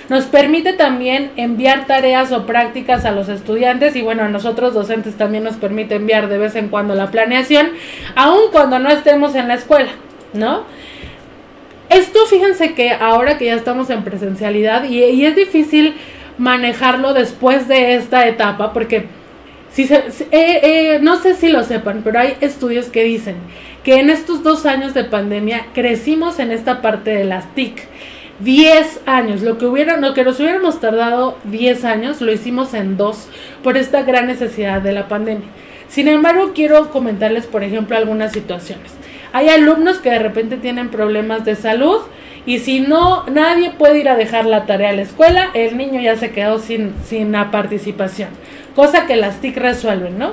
S2: Nos permite también enviar tareas o prácticas a los estudiantes y bueno, a nosotros docentes también nos permite enviar de vez en cuando la planeación, aun cuando no estemos en la escuela, ¿no? Esto fíjense que ahora que ya estamos en presencialidad y, es difícil manejarlo después de esta etapa porque si se, eh, eh, no sé si lo sepan, pero hay estudios que dicen que en estos dos años de pandemia crecimos en esta parte de las TIC 10 años. Lo que, hubiera, lo que nos hubiéramos tardado 10 años, lo hicimos en dos por esta gran necesidad de la pandemia. Sin embargo, quiero comentarles, por ejemplo, algunas situaciones. Hay alumnos que de repente tienen problemas de salud y si no, nadie puede ir a dejar la tarea a la escuela, el niño ya se quedó sin, sin la participación. Cosa que las TIC resuelven, ¿no?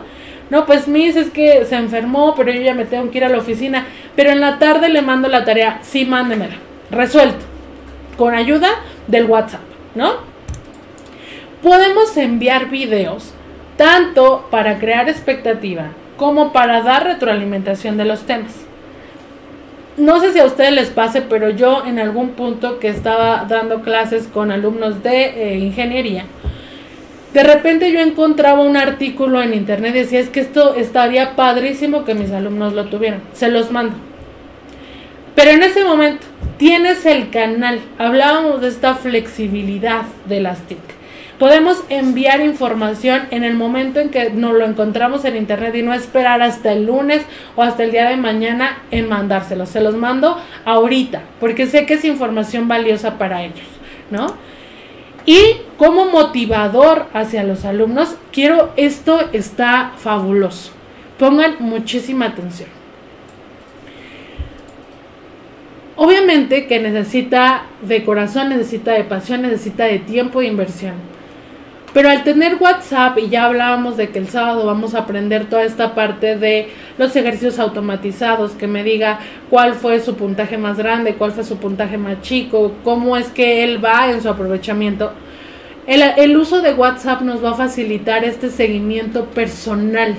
S2: No, pues Miss es que se enfermó, pero yo ya me tengo que ir a la oficina. Pero en la tarde le mando la tarea. Sí, mándemela. Resuelto con ayuda del WhatsApp, ¿no? Podemos enviar videos tanto para crear expectativa como para dar retroalimentación de los temas. No sé si a ustedes les pase, pero yo en algún punto que estaba dando clases con alumnos de eh, ingeniería, De repente yo encontraba un artículo en internet y decía, es que esto estaría padrísimo que mis alumnos lo tuvieran. Se los mando. Pero en ese momento tienes el canal. Hablábamos de esta flexibilidad de las TIC. Podemos enviar información en el momento en que nos lo encontramos en internet y no esperar hasta el lunes o hasta el día de mañana en mandárselos. Se los mando ahorita porque sé que es información valiosa para ellos, ¿no? Y como motivador hacia los alumnos, quiero, esto está fabuloso. Pongan muchísima atención. Obviamente que necesita de corazón, necesita de pasión, necesita de tiempo e inversión. Pero al tener WhatsApp, y ya hablábamos de que el sábado vamos a aprender toda esta parte de los ejercicios automatizados, que me diga cuál fue su puntaje más grande, cuál fue su puntaje más chico, cómo es que él va en su aprovechamiento. El, uso de WhatsApp nos va a facilitar este seguimiento personal.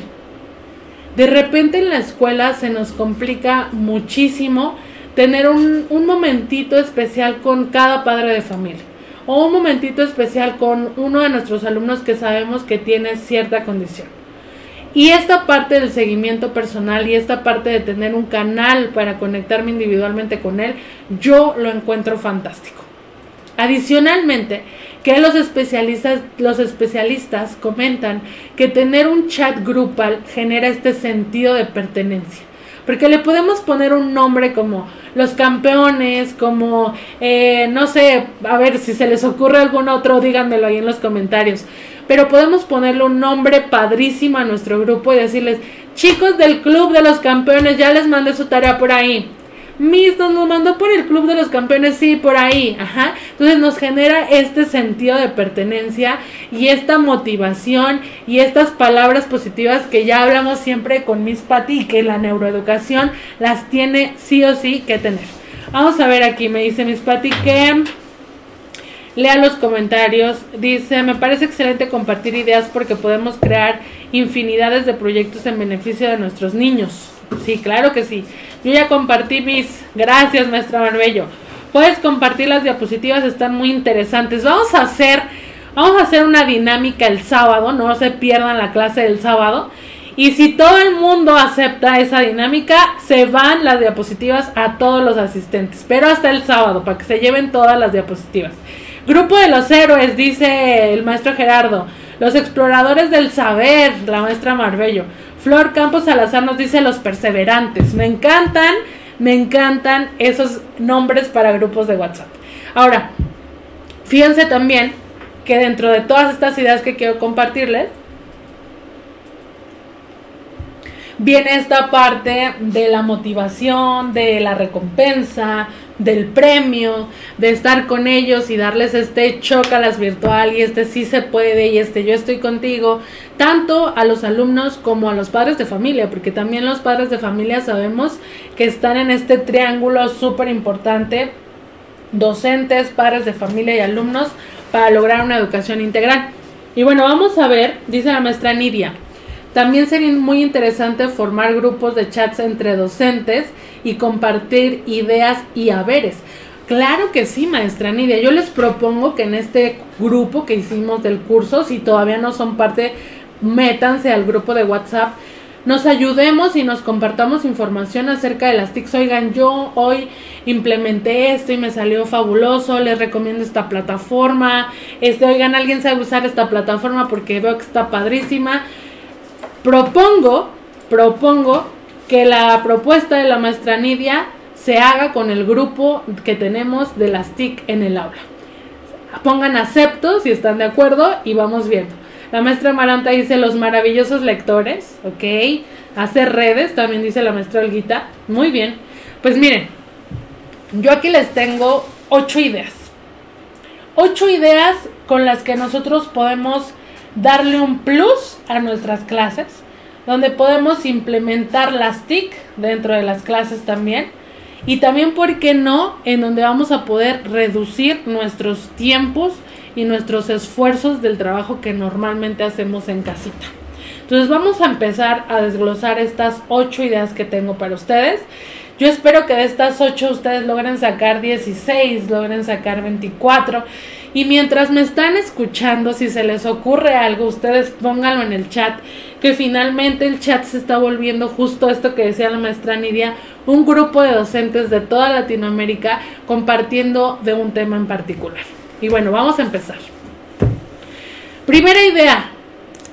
S2: De repente en la escuela se nos complica muchísimo tener un momentito especial con cada padre de familia o un momentito especial con uno de nuestros alumnos que sabemos que tiene cierta condición. Y esta parte del seguimiento personal y esta parte de tener un canal para conectarme individualmente con él, yo lo encuentro fantástico. Adicionalmente, que los especialistas, los especialistas comentan que tener un chat grupal genera este sentido de pertenencia. Porque le podemos poner un nombre como los campeones, como, eh, no sé, a ver si se les ocurre algún otro, díganmelo ahí en los comentarios. Pero podemos ponerle un nombre padrísimo a nuestro grupo y decirles, chicos del club de los campeones, ya les mandé su tarea por ahí. Miss nos mandó por el Club de los Campeones, sí, por ahí, ajá. Entonces nos genera este sentido de pertenencia y esta motivación y estas palabras positivas que ya hablamos siempre con Miss Patty y que la neuroeducación las tiene sí o sí que tener. Vamos a ver aquí, me dice Miss Patty que lea los comentarios. Dice, me parece excelente compartir ideas porque podemos crear infinidades de proyectos en beneficio de nuestros niños. Sí, claro que sí. Yo ya compartí mis... Gracias, maestra Marbello. Puedes compartir las diapositivas, están muy interesantes. Vamos a hacer, vamos a hacer una dinámica el sábado, no se pierdan la clase del sábado. Y si todo el mundo acepta esa dinámica, se van las diapositivas a todos los asistentes. Pero hasta el sábado, para que se lleven todas las diapositivas. Grupo de los héroes, dice el maestro Gerardo. Los exploradores del saber, la maestra Marbello. Flor Campos Salazar nos dice los perseverantes. Me encantan, me encantan esos nombres para grupos de WhatsApp. Ahora, fíjense también que dentro de todas estas ideas que quiero compartirles, viene esta parte de la motivación, de la recompensa, del premio, de estar con ellos y darles este chócalas virtual y este sí se puede y este yo estoy contigo, tanto a los alumnos como a los padres de familia, porque también los padres de familia sabemos que están en este triángulo súper importante, docentes, padres de familia y alumnos, para lograr una educación integral. Y bueno, vamos a ver, dice la maestra Nidia, también sería muy interesante formar grupos de chats entre docentes y compartir ideas y haberes. Claro que sí, maestra Nidia. Yo les propongo que en este grupo que hicimos del curso, si todavía no son parte, métanse al grupo de WhatsApp. Nos ayudemos y nos compartamos información acerca de las TICs. Oigan, yo hoy implementé esto y me salió fabuloso. Les recomiendo esta plataforma. Este, oigan, alguien sabe usar esta plataforma porque veo que está padrísima propongo, propongo que la propuesta de la maestra Nidia se haga con el grupo que tenemos de las TIC en el aula. Pongan acepto si están de acuerdo y vamos viendo. La maestra Maranta dice los maravillosos lectores, ok. Hacer redes, también dice la maestra Olguita. Muy bien. Pues miren, yo aquí les tengo ocho ideas. Ocho ideas con las que nosotros podemos darle un plus a nuestras clases, donde podemos implementar las TIC dentro de las clases también. Y también, ¿por qué no?, en donde vamos a poder reducir nuestros tiempos y nuestros esfuerzos del trabajo que normalmente hacemos en casita. Entonces vamos a empezar a desglosar estas ocho ideas que tengo para ustedes. Yo espero que de estas ocho ustedes logren sacar 16, logren sacar 24 Y mientras me están escuchando, si se les ocurre algo, ustedes pónganlo en el chat, que finalmente el chat se está volviendo justo esto que decía la maestra Nidia, un grupo de docentes de toda Latinoamérica compartiendo de un tema en particular. Y bueno, vamos a empezar. Primera idea,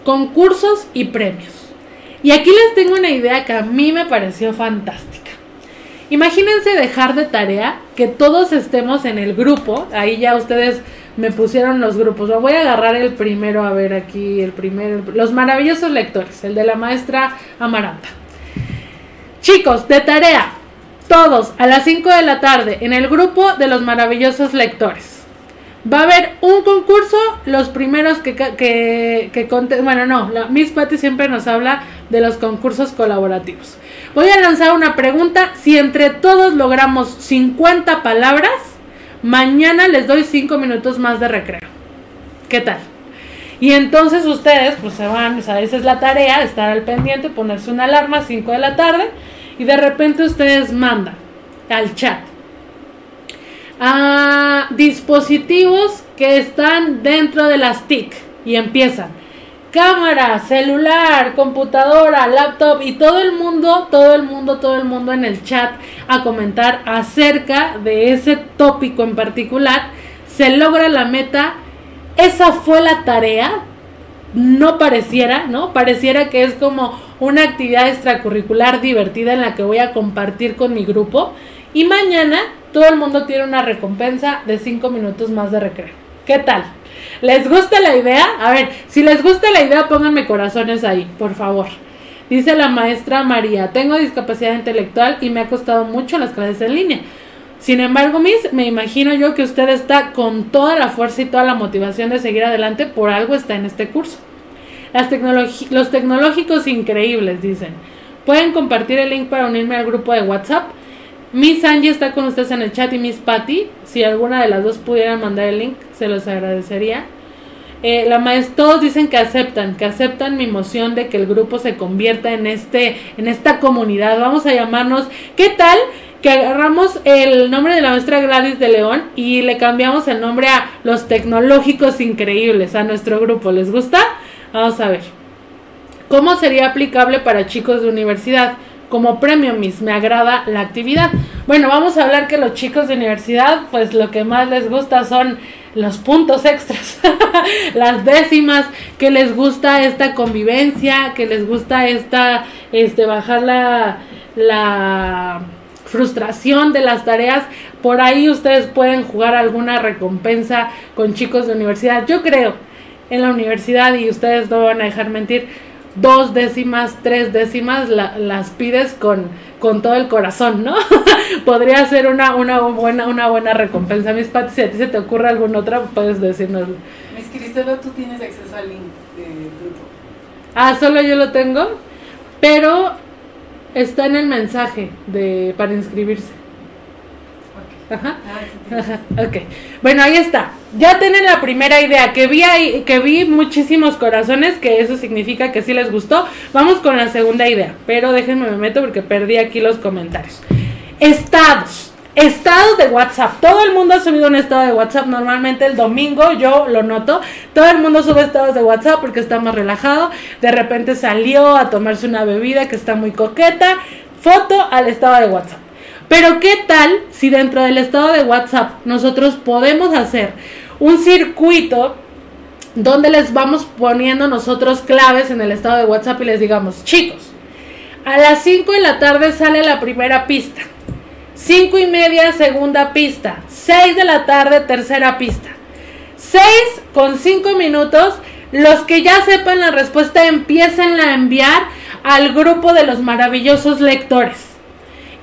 S2: concursos y premios. Y aquí les tengo una idea que a mí me pareció fantástica. Imagínense dejar de tarea que todos estemos en el grupo, ahí ya ustedes me pusieron los grupos. voy a agarrar el primero, a ver aquí, el primero, los maravillosos lectores, el de la maestra Amaranta. Chicos, de tarea, todos a las 5 de la tarde en el grupo de los maravillosos lectores. Va a haber un concurso, los primeros que, que, bueno, no, Miss Patty siempre nos habla de los concursos colaborativos. Voy a lanzar una pregunta, si entre todos logramos 50 palabras, mañana les doy 5 minutos más de recreo. ¿Qué tal? Y entonces ustedes, pues se van, o sea, esa es la tarea, estar al pendiente, ponerse una alarma a 5 de la tarde y de repente ustedes mandan al chat a dispositivos que están dentro de las TIC y empiezan cámara, celular, computadora, laptop y todo el mundo, todo el mundo, todo el mundo en el chat a comentar acerca de ese tópico en particular, se logra la meta, esa fue la tarea, no pareciera, ¿no? Pareciera que es como una actividad extracurricular divertida en la que voy a compartir con mi grupo y mañana todo el mundo tiene una recompensa de 5 minutos más de recreo. ¿Qué tal? ¿Les gusta la idea? A ver, si les gusta la idea, pónganme corazones ahí, por favor. Dice la maestra María, tengo discapacidad intelectual y me ha costado mucho las clases en línea. Sin embargo, Miss, me imagino yo que usted está con toda la fuerza y toda la motivación de seguir adelante, por algo está en este curso. Las los tecnológicos increíbles, dicen. Pueden compartir el link para unirme al grupo de WhatsApp. Miss Angie está con ustedes en el chat y Miss Patty. Si alguna de las dos pudiera mandar el link, se los agradecería. Eh, la maestra, todos dicen que aceptan, que aceptan mi emoción de que el grupo se convierta en este, en esta comunidad. Vamos a llamarnos, ¿qué tal? Que agarramos el nombre de la maestra Gladys de León y le cambiamos el nombre a los tecnológicos increíbles a nuestro grupo. ¿Les gusta? Vamos a ver. ¿Cómo sería aplicable para chicos de universidad? Como premio, Miss, me agrada la actividad. Bueno, vamos a hablar que los chicos de universidad, pues lo que más les gusta son los puntos extras, las décimas, que les gusta esta convivencia, que les gusta esta, este, bajar la, la frustración de las tareas. Por ahí ustedes pueden jugar alguna recompensa con chicos de universidad. Yo creo en la universidad y ustedes no van a dejar mentir dos décimas, tres décimas, las pides con, con todo el corazón, ¿no? Podría ser una, una, buena, una buena recompensa. Mis patis, si a ti se te ocurre alguna otra, puedes decirnos.
S4: Mis Cristela, tú tienes acceso al link del grupo.
S2: Ah, solo yo lo tengo, pero está en el mensaje de para inscribirse. Ajá. Ah, ok. Bueno, ahí está. Ya tienen la primera idea. Que vi ahí, que vi muchísimos corazones, que eso significa que sí les gustó. Vamos con la segunda idea. Pero déjenme me meto porque perdí aquí los comentarios. Estados. Estados de WhatsApp. Todo el mundo ha subido un estado de WhatsApp. Normalmente el domingo yo lo noto. Todo el mundo sube estados de WhatsApp porque está más relajado. De repente salió a tomarse una bebida que está muy coqueta. Foto al estado de WhatsApp. Pero ¿qué tal si dentro del estado de WhatsApp nosotros podemos hacer un circuito donde les vamos poniendo nosotros claves en el estado de WhatsApp y les digamos, chicos, a las 5 de la tarde sale la primera pista. 5 y media, segunda pista. 6 de la tarde, tercera pista. 6 con 5 minutos. Los que ya sepan la respuesta empiecen a enviar al grupo de los maravillosos lectores.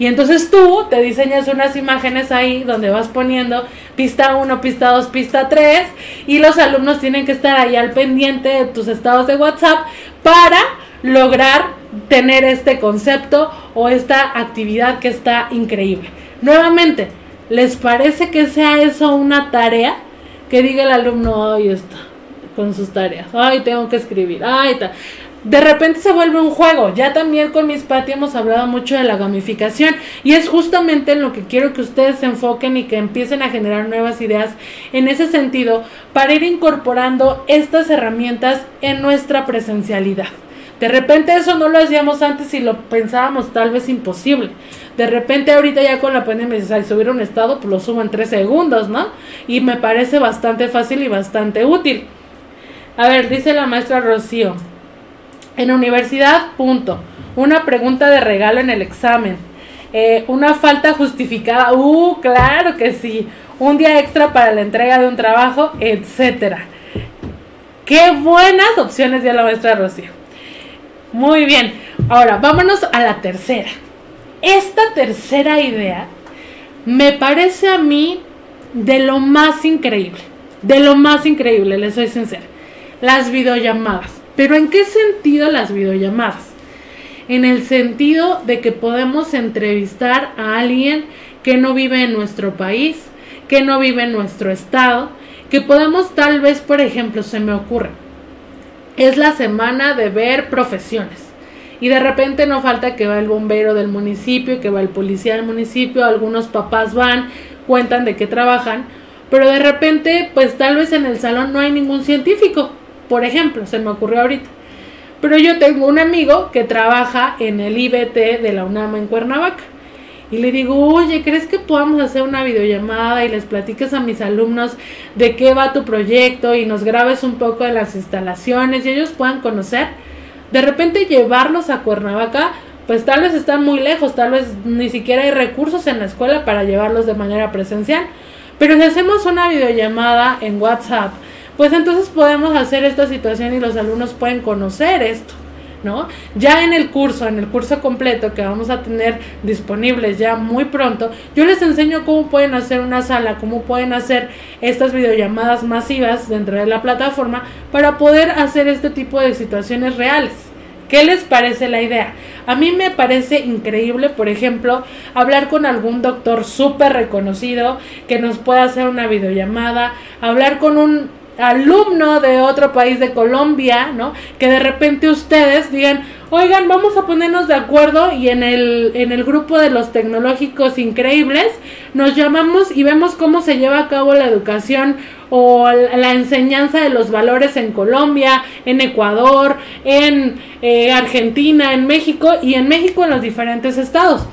S2: Y entonces tú te diseñas unas imágenes ahí donde vas poniendo pista 1, pista 2, pista 3 y los alumnos tienen que estar ahí al pendiente de tus estados de WhatsApp para lograr tener este concepto o esta actividad que está increíble. Nuevamente, ¿les parece que sea eso una tarea? Que diga el alumno, ay, está con sus tareas, ay, tengo que escribir, ay, tal de repente se vuelve un juego. Ya también con mis Pati hemos hablado mucho de la gamificación y es justamente en lo que quiero que ustedes se enfoquen y que empiecen a generar nuevas ideas en ese sentido para ir incorporando estas herramientas en nuestra presencialidad. De repente eso no lo hacíamos antes y lo pensábamos tal vez imposible. De repente ahorita ya con la pandemia si subir un estado, pues lo subo en tres segundos, ¿no? Y me parece bastante fácil y bastante útil. A ver, dice la maestra Rocío. En universidad, punto. Una pregunta de regalo en el examen. Eh, una falta justificada. Uh, claro que sí. Un día extra para la entrega de un trabajo, etcétera. Qué buenas opciones dio la maestra Rocío. Muy bien. Ahora, vámonos a la tercera. Esta tercera idea me parece a mí de lo más increíble. De lo más increíble, les soy sincera. Las videollamadas. Pero ¿en qué sentido las videollamadas? En el sentido de que podemos entrevistar a alguien que no vive en nuestro país, que no vive en nuestro estado, que podemos tal vez, por ejemplo, se me ocurre, es la semana de ver profesiones. Y de repente no falta que va el bombero del municipio, que va el policía del municipio, algunos papás van, cuentan de qué trabajan, pero de repente pues tal vez en el salón no hay ningún científico, por ejemplo, se me ocurrió ahorita. Pero yo tengo un amigo que trabaja en el IBT de la UNAM en Cuernavaca y le digo, oye, ¿crees que podamos hacer una videollamada y les platiques a mis alumnos de qué va tu proyecto y nos grabes un poco de las instalaciones y ellos puedan conocer? De repente llevarlos a Cuernavaca, pues tal vez están muy lejos, tal vez ni siquiera hay recursos en la escuela para llevarlos de manera presencial. Pero si hacemos una videollamada en WhatsApp, pues entonces podemos hacer esta situación y los alumnos pueden conocer esto. ¿no? Ya en el curso, en el curso completo que vamos a tener disponibles ya muy pronto, yo les enseño cómo pueden hacer una sala, cómo pueden hacer estas videollamadas masivas dentro de la plataforma para poder hacer este tipo de situaciones reales. ¿Qué les parece la idea? A mí me parece increíble, por ejemplo, hablar con algún doctor súper reconocido que nos pueda hacer una videollamada, hablar con un alumno de otro país de Colombia, ¿no? Que de repente ustedes digan, oigan, vamos a ponernos de acuerdo y en el, en el grupo de los tecnológicos increíbles nos llamamos y vemos cómo se lleva a cabo la educación o la enseñanza de los valores en Colombia, en Ecuador, en eh, Argentina, en México y en México en los diferentes estados.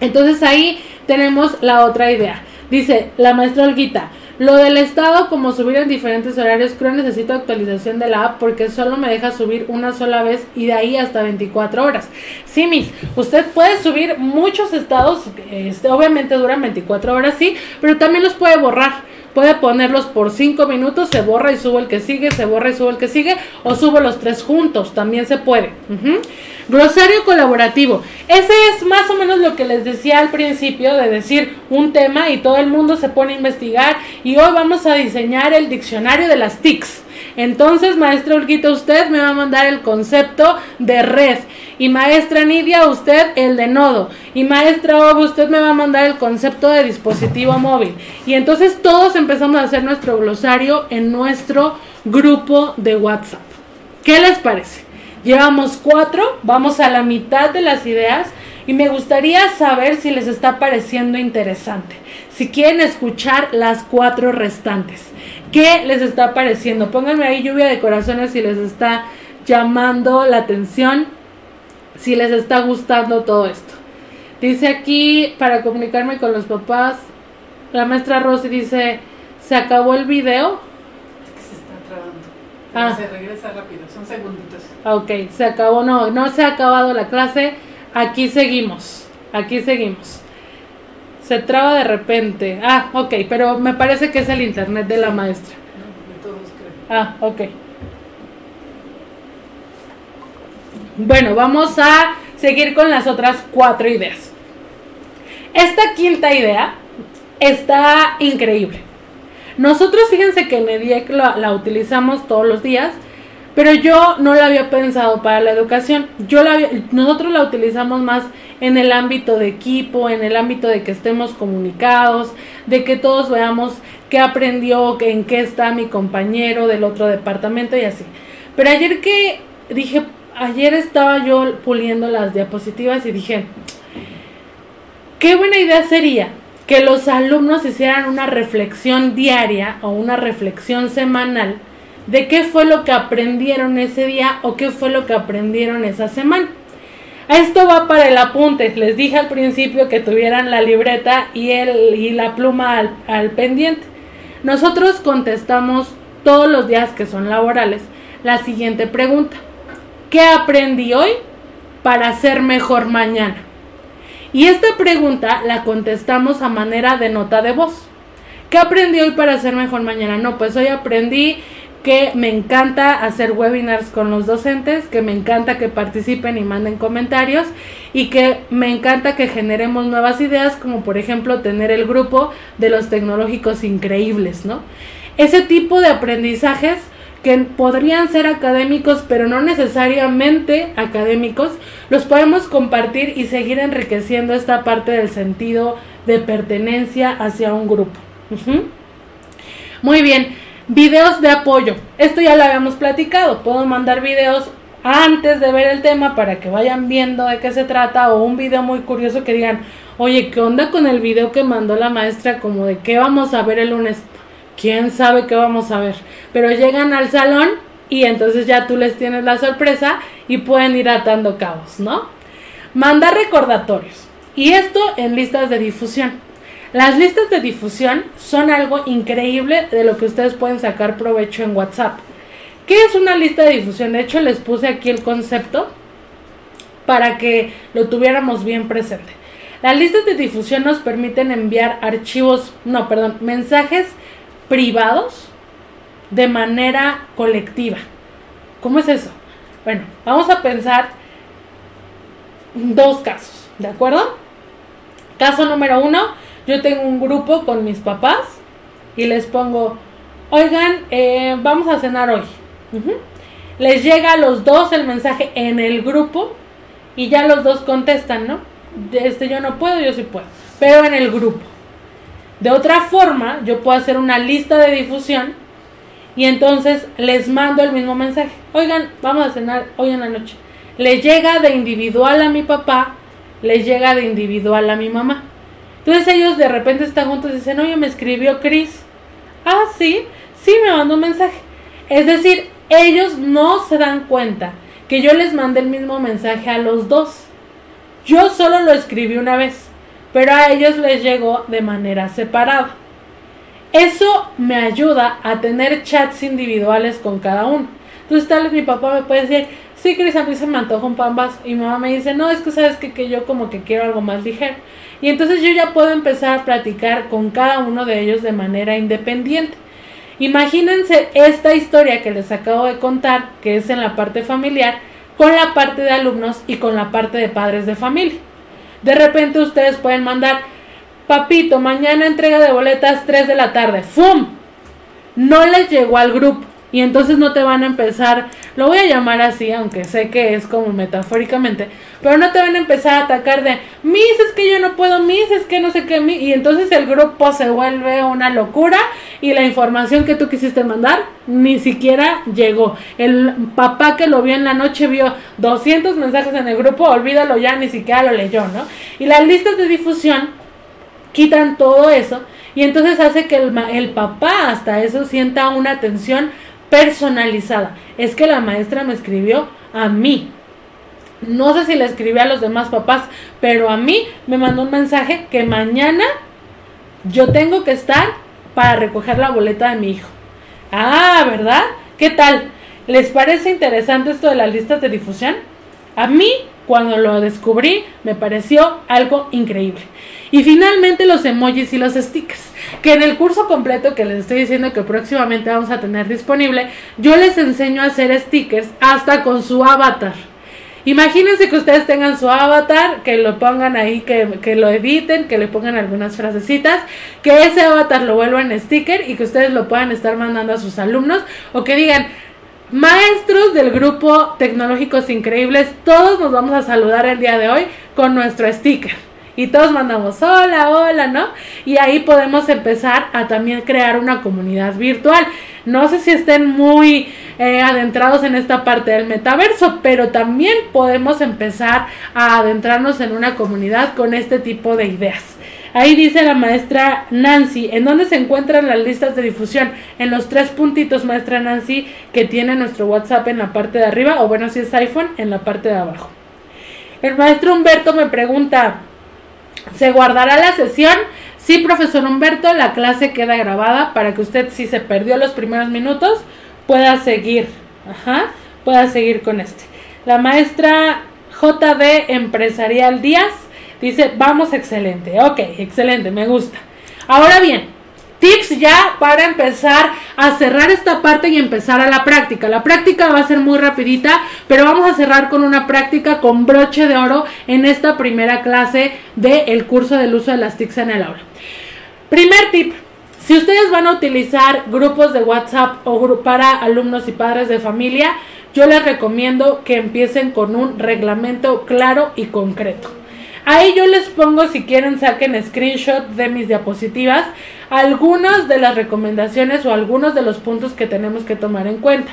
S2: Entonces ahí tenemos la otra idea. Dice la maestra Olguita, lo del estado, como subir en diferentes horarios, creo necesito actualización de la app porque solo me deja subir una sola vez y de ahí hasta 24 horas. Sí, Miss, usted puede subir muchos estados, este, obviamente duran 24 horas, sí, pero también los puede borrar puede ponerlos por 5 minutos, se borra y subo el que sigue, se borra y subo el que sigue, o subo los tres juntos, también se puede. Glosario colaborativo. Ese es más o menos lo que les decía al principio de decir un tema y todo el mundo se pone a investigar y hoy vamos a diseñar el diccionario de las TICs. Entonces, maestra Olguita, usted me va a mandar el concepto de red. Y maestra Nidia, usted el de nodo. Y maestra Ob, usted me va a mandar el concepto de dispositivo móvil. Y entonces todos empezamos a hacer nuestro glosario en nuestro grupo de WhatsApp. ¿Qué les parece? Llevamos cuatro, vamos a la mitad de las ideas y me gustaría saber si les está pareciendo interesante. Si quieren escuchar las cuatro restantes. ¿Qué les está pareciendo? Pónganme ahí lluvia de corazones si les está llamando la atención, si les está gustando todo esto. Dice aquí, para comunicarme con los papás, la maestra Rosy dice, ¿se acabó el video?
S4: Es que se está trabando. Ah. Se regresa rápido, son segunditos.
S2: Ok, se acabó, no, no se ha acabado la clase. Aquí seguimos, aquí seguimos. Se traba de repente. Ah, ok, pero me parece que es el internet de la maestra. Ah, ok. Bueno, vamos a seguir con las otras cuatro ideas. Esta quinta idea está increíble. Nosotros fíjense que en EDIEC la, la utilizamos todos los días pero yo no la había pensado para la educación. Yo nosotros la utilizamos más en el ámbito de equipo, en el ámbito de que estemos comunicados, de que todos veamos qué aprendió, en qué está mi compañero del otro departamento y así. Pero ayer que dije, ayer estaba yo puliendo las diapositivas y dije, qué buena idea sería que los alumnos hicieran una reflexión diaria o una reflexión semanal de qué fue lo que aprendieron ese día o qué fue lo que aprendieron esa semana. Esto va para el apunte. Les dije al principio que tuvieran la libreta y, el, y la pluma al, al pendiente. Nosotros contestamos todos los días que son laborales la siguiente pregunta. ¿Qué aprendí hoy para ser mejor mañana? Y esta pregunta la contestamos a manera de nota de voz. ¿Qué aprendí hoy para ser mejor mañana? No, pues hoy aprendí que me encanta hacer webinars con los docentes, que me encanta que participen y manden comentarios y que me encanta que generemos nuevas ideas, como por ejemplo tener el grupo de los tecnológicos increíbles, ¿no? Ese tipo de aprendizajes que podrían ser académicos, pero no necesariamente académicos, los podemos compartir y seguir enriqueciendo esta parte del sentido de pertenencia hacia un grupo. Muy bien, videos de apoyo. Esto ya lo habíamos platicado. Puedo mandar videos antes de ver el tema para que vayan viendo de qué se trata o un video muy curioso que digan, oye, ¿qué onda con el video que mandó la maestra? Como de qué vamos a ver el lunes. ¿Quién sabe qué vamos a ver? Pero llegan al salón y entonces ya tú les tienes la sorpresa y pueden ir atando cabos, ¿no? Mandar recordatorios. Y esto en listas de difusión. Las listas de difusión son algo increíble de lo que ustedes pueden sacar provecho en WhatsApp. ¿Qué es una lista de difusión? De hecho, les puse aquí el concepto para que lo tuviéramos bien presente. Las listas de difusión nos permiten enviar archivos, no, perdón, mensajes privados de manera colectiva. ¿Cómo es eso? Bueno, vamos a pensar dos casos, ¿de acuerdo? Caso número uno, yo tengo un grupo con mis papás y les pongo, oigan, eh, vamos a cenar hoy. Les llega a los dos el mensaje en el grupo y ya los dos contestan, ¿no? Este yo no puedo, yo sí puedo, pero en el grupo. De otra forma, yo puedo hacer una lista de difusión y entonces les mando el mismo mensaje. Oigan, vamos a cenar hoy en la noche. Le llega de individual a mi papá, le llega de individual a mi mamá. Entonces ellos de repente están juntos y dicen, oye, me escribió Chris. Ah, sí, sí, me mandó un mensaje. Es decir, ellos no se dan cuenta que yo les mandé el mismo mensaje a los dos. Yo solo lo escribí una vez pero a ellos les llegó de manera separada. Eso me ayuda a tener chats individuales con cada uno. Entonces tal vez mi papá me puede decir, sí, Cris, a mí se me antoja un pambas. Y mi mamá me dice, no, es que sabes que, que yo como que quiero algo más ligero. Y entonces yo ya puedo empezar a platicar con cada uno de ellos de manera independiente. Imagínense esta historia que les acabo de contar, que es en la parte familiar, con la parte de alumnos y con la parte de padres de familia. De repente ustedes pueden mandar, papito, mañana entrega de boletas 3 de la tarde. ¡Fum! No les llegó al grupo. Y entonces no te van a empezar, lo voy a llamar así, aunque sé que es como metafóricamente, pero no te van a empezar a atacar de, mis es que yo no puedo, mis es que no sé qué, y entonces el grupo se vuelve una locura y la información que tú quisiste mandar ni siquiera llegó. El papá que lo vio en la noche vio 200 mensajes en el grupo, olvídalo ya, ni siquiera lo leyó, ¿no? Y las listas de difusión quitan todo eso y entonces hace que el, el papá hasta eso sienta una atención personalizada. Es que la maestra me escribió a mí. No sé si le escribí a los demás papás, pero a mí me mandó un mensaje que mañana yo tengo que estar para recoger la boleta de mi hijo. Ah, ¿verdad? ¿Qué tal? ¿Les parece interesante esto de las listas de difusión? A mí, cuando lo descubrí, me pareció algo increíble. Y finalmente los emojis y los stickers, que en el curso completo que les estoy diciendo que próximamente vamos a tener disponible, yo les enseño a hacer stickers hasta con su avatar. Imagínense que ustedes tengan su avatar, que lo pongan ahí, que, que, lo editen, que le pongan algunas frasecitas, que ese avatar lo vuelvan sticker y que ustedes lo puedan estar mandando a sus alumnos o que digan, maestros del grupo Tecnológicos Increíbles, todos nos vamos a saludar el día de hoy con nuestro sticker y todos mandamos hola, hola, ¿no? Y ahí podemos empezar a también crear una comunidad virtual. No sé si estén muy eh, adentrados en esta parte del metaverso, pero también podemos empezar a adentrarnos en una comunidad con este tipo de ideas. Ahí dice la maestra Nancy, ¿en dónde se encuentran las listas de difusión? En los tres puntitos, maestra Nancy, que tiene nuestro WhatsApp en la parte de arriba, o bueno, si es iPhone, en la parte de abajo. El maestro Humberto me pregunta, ¿se guardará la sesión? Sí, profesor Humberto, la clase queda grabada para que usted, si se perdió los primeros minutos, pueda seguir. Ajá, pueda seguir con este. La maestra JD Empresarial Díaz dice, vamos, excelente. Ok, excelente, me gusta. Ahora bien, tips ya para empezar a cerrar esta parte y empezar a la práctica. La práctica va a ser muy rapidita, pero vamos a cerrar con una práctica con broche de oro en esta primera clase del curso del uso de las TICs en el aula. Primer tip, si ustedes van a utilizar grupos de WhatsApp o para alumnos y padres de familia, yo les recomiendo que empiecen con un reglamento claro y concreto. Ahí yo les pongo, si quieren, saquen screenshot de mis diapositivas, algunas de las recomendaciones o algunos de los puntos que tenemos que tomar en cuenta.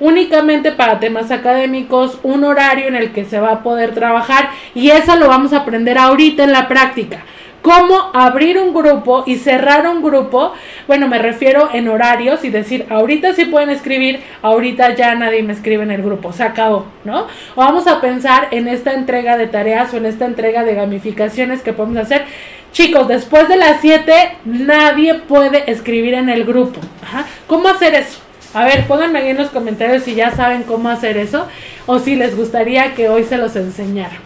S2: Únicamente para temas académicos, un horario en el que se va a poder trabajar y eso lo vamos a aprender ahorita en la práctica cómo abrir un grupo y cerrar un grupo. Bueno, me refiero en horarios y decir, ahorita sí pueden escribir, ahorita ya nadie me escribe en el grupo, se acabó, ¿no? O vamos a pensar en esta entrega de tareas o en esta entrega de gamificaciones que podemos hacer. Chicos, después de las 7 nadie puede escribir en el grupo. ¿Cómo hacer eso? A ver, pónganme ahí en los comentarios si ya saben cómo hacer eso o si les gustaría que hoy se los enseñara.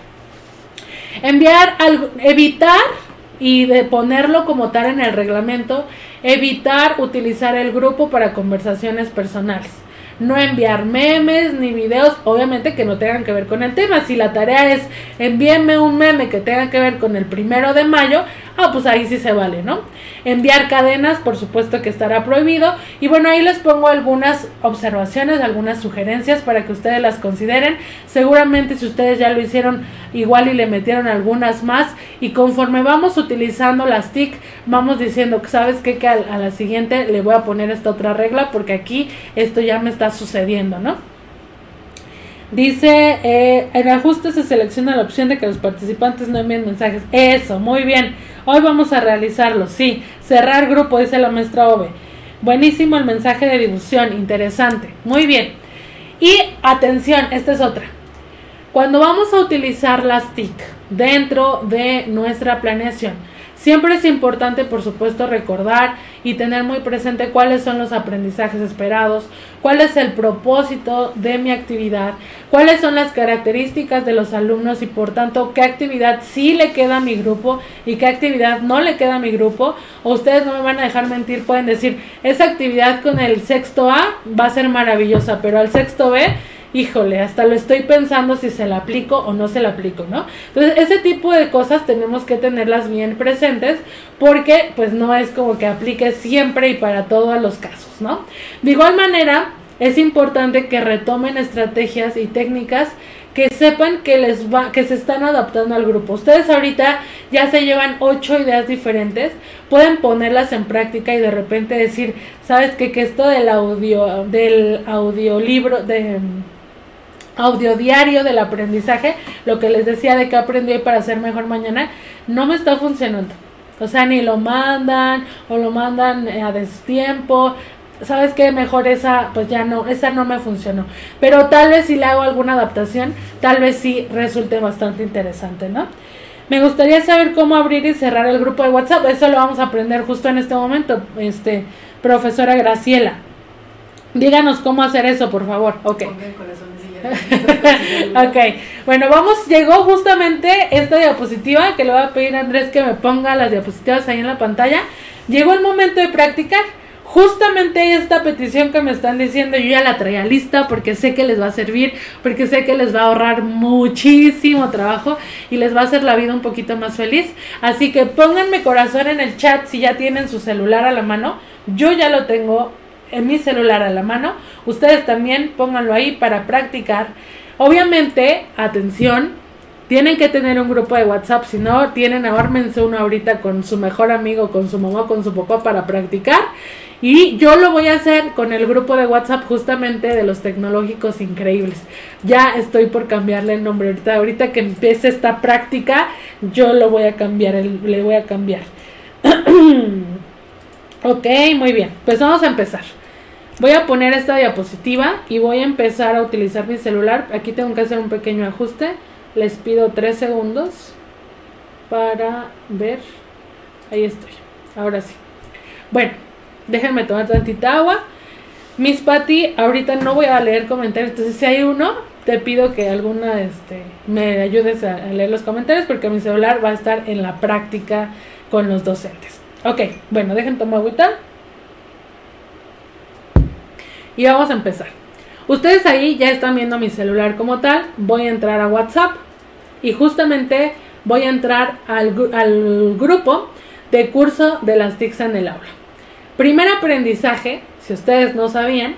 S2: Enviar algo, evitar y de ponerlo como tal en el reglamento, evitar utilizar el grupo para conversaciones personales no enviar memes ni videos, obviamente que no tengan que ver con el tema. Si la tarea es envíenme un meme que tenga que ver con el primero de mayo, ah, pues ahí sí se vale, ¿no? Enviar cadenas, por supuesto que estará prohibido. Y bueno, ahí les pongo algunas observaciones, algunas sugerencias para que ustedes las consideren. Seguramente si ustedes ya lo hicieron igual y le metieron algunas más. Y conforme vamos utilizando las TIC, vamos diciendo sabes qué? que a la siguiente le voy a poner esta otra regla porque aquí esto ya me está sucediendo, ¿no? Dice, eh, en ajuste se selecciona la opción de que los participantes no envíen mensajes. Eso, muy bien. Hoy vamos a realizarlo, sí. Cerrar grupo, dice la maestra Ove. Buenísimo el mensaje de difusión, interesante. Muy bien. Y atención, esta es otra. Cuando vamos a utilizar las TIC dentro de nuestra planeación, Siempre es importante, por supuesto, recordar y tener muy presente cuáles son los aprendizajes esperados, cuál es el propósito de mi actividad, cuáles son las características de los alumnos y por tanto qué actividad sí le queda a mi grupo y qué actividad no le queda a mi grupo. Ustedes no me van a dejar mentir, pueden decir, esa actividad con el sexto A va a ser maravillosa, pero al sexto B híjole, hasta lo estoy pensando si se la aplico o no se la aplico, ¿no? Entonces, ese tipo de cosas tenemos que tenerlas bien presentes porque pues no es como que aplique siempre y para todos los casos, ¿no? De igual manera, es importante que retomen estrategias y técnicas que sepan que les va, que se están adaptando al grupo. Ustedes ahorita ya se llevan ocho ideas diferentes, pueden ponerlas en práctica y de repente decir, sabes que que esto del audio, del audiolibro, de audio diario del aprendizaje, lo que les decía de que aprendí para ser mejor mañana, no me está funcionando. O sea, ni lo mandan o lo mandan eh, a destiempo. ¿Sabes qué? Mejor esa, pues ya no, esa no me funcionó. Pero tal vez si le hago alguna adaptación, tal vez sí resulte bastante interesante, ¿no? Me gustaría saber cómo abrir y cerrar el grupo de WhatsApp. Eso lo vamos a aprender justo en este momento, este, profesora Graciela. Díganos cómo hacer eso, por favor. Ok. ok, bueno, vamos, llegó justamente esta diapositiva que le voy a pedir a Andrés que me ponga las diapositivas ahí en la pantalla. Llegó el momento de practicar. Justamente esta petición que me están diciendo, yo ya la traía lista porque sé que les va a servir, porque sé que les va a ahorrar muchísimo trabajo y les va a hacer la vida un poquito más feliz. Así que pónganme corazón en el chat si ya tienen su celular a la mano. Yo ya lo tengo en mi celular a la mano. Ustedes también pónganlo ahí para practicar. Obviamente, atención, Tienen que tener un grupo de WhatsApp, si no tienen, ármense uno ahorita con su mejor amigo, con su mamá, con su papá para practicar. Y yo lo voy a hacer con el grupo de WhatsApp justamente de los tecnológicos increíbles. Ya estoy por cambiarle el nombre ahorita. Ahorita que empiece esta práctica, yo lo voy a cambiar, le voy a cambiar. ok, muy bien. Pues vamos a empezar. Voy a poner esta diapositiva y voy a empezar a utilizar mi celular. Aquí tengo que hacer un pequeño ajuste. Les pido tres segundos para ver. Ahí estoy. Ahora sí. Bueno, déjenme tomar tantita agua. Miss Patty, ahorita no voy a leer comentarios, entonces si hay uno, te pido que alguna este, me ayudes a, leer los comentarios porque mi celular va a estar en la práctica con los docentes. Ok, bueno, dejen tomar agüita. Y vamos a empezar. Ustedes ahí ya están viendo mi celular como tal. Voy a entrar a WhatsApp y justamente voy a entrar al, al grupo de curso de las TICs en el aula. Primer aprendizaje, si ustedes no sabían,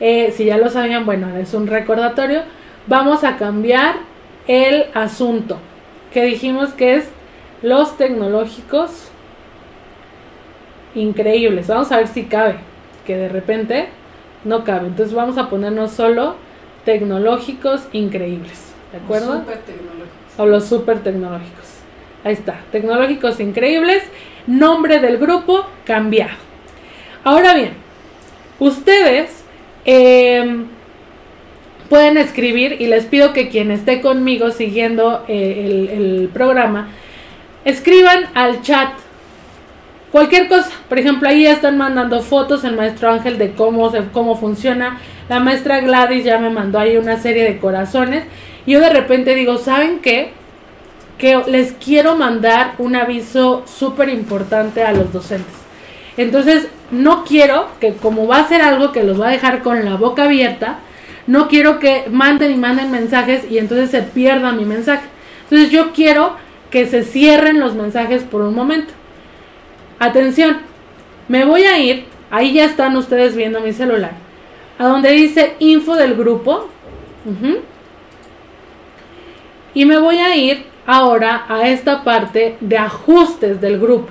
S2: eh, si ya lo sabían, bueno, es un recordatorio, vamos a cambiar el asunto que dijimos que es los tecnológicos increíbles. Vamos a ver si cabe, que de repente no cabe. Entonces vamos a ponernos solo tecnológicos increíbles. ¿De acuerdo?
S4: Super tecnológicos.
S2: O los super tecnológicos. Ahí está. Tecnológicos increíbles. Nombre del grupo cambiado. Ahora bien, ustedes em, pueden escribir y les pido que quien esté conmigo siguiendo eh, el, programa, escriban al chat cualquier cosa. Por ejemplo, ahí están mandando fotos el maestro Ángel de cómo, cómo funciona. La maestra Gladys ya me mandó ahí una serie de corazones. Y yo de repente digo, ¿saben qué? Que les quiero mandar un aviso súper importante a los docentes. Entonces, no quiero que como va a ser algo que los va a dejar con la boca abierta, no quiero que manden y manden mensajes y entonces se pierda mi mensaje. Entonces yo quiero que se cierren los mensajes por un momento. Atención, me voy a ir, ahí ya están ustedes viendo mi celular, a donde dice info del grupo. Y me voy a ir ahora a esta parte de ajustes del grupo.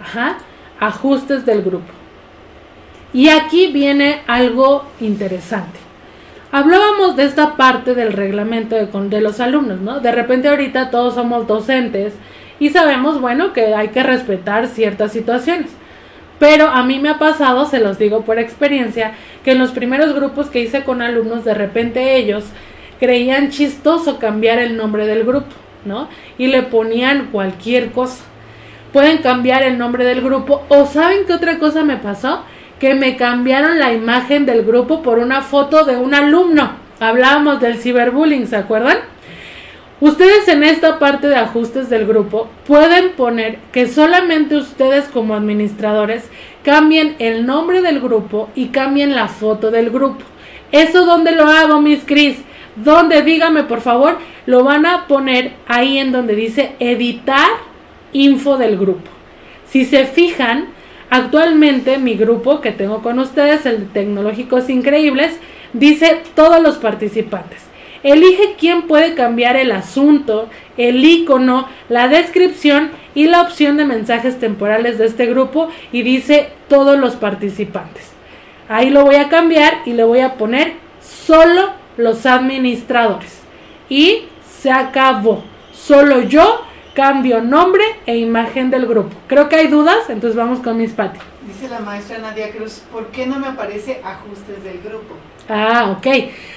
S2: Ajá, ajustes del grupo. Y aquí viene algo interesante. Hablábamos de esta parte del reglamento de, los alumnos, ¿no? De repente ahorita todos somos docentes y sabemos, bueno, que hay que respetar ciertas situaciones. Pero a mí me ha pasado, se los digo por experiencia, que en los primeros grupos que hice con alumnos, de repente ellos creían chistoso cambiar el nombre del grupo, ¿no? Y le ponían cualquier cosa. Pueden cambiar el nombre del grupo o saben qué otra cosa me pasó? que me cambiaron la imagen del grupo por una foto de un alumno. Hablábamos del ciberbullying, ¿se acuerdan? Ustedes en esta parte de ajustes del grupo pueden poner que solamente ustedes como administradores cambien el nombre del grupo y cambien la foto del grupo. ¿Eso dónde lo hago, Miss Cris? Donde dígame por favor, lo van a poner ahí en donde dice editar info del grupo. Si se fijan, Actualmente mi grupo que tengo con ustedes, el de Tecnológicos Increíbles, dice todos los participantes. Elige quién puede cambiar el asunto, el icono, la descripción y la opción de mensajes temporales de este grupo y dice todos los participantes. Ahí lo voy a cambiar y le voy a poner solo los administradores. Y se acabó. Solo yo cambio nombre e imagen del grupo. Creo que hay dudas, entonces vamos con mis Pati.
S4: Dice la maestra Nadia Cruz, ¿por qué no me aparece ajustes del grupo?
S2: Ah, ok.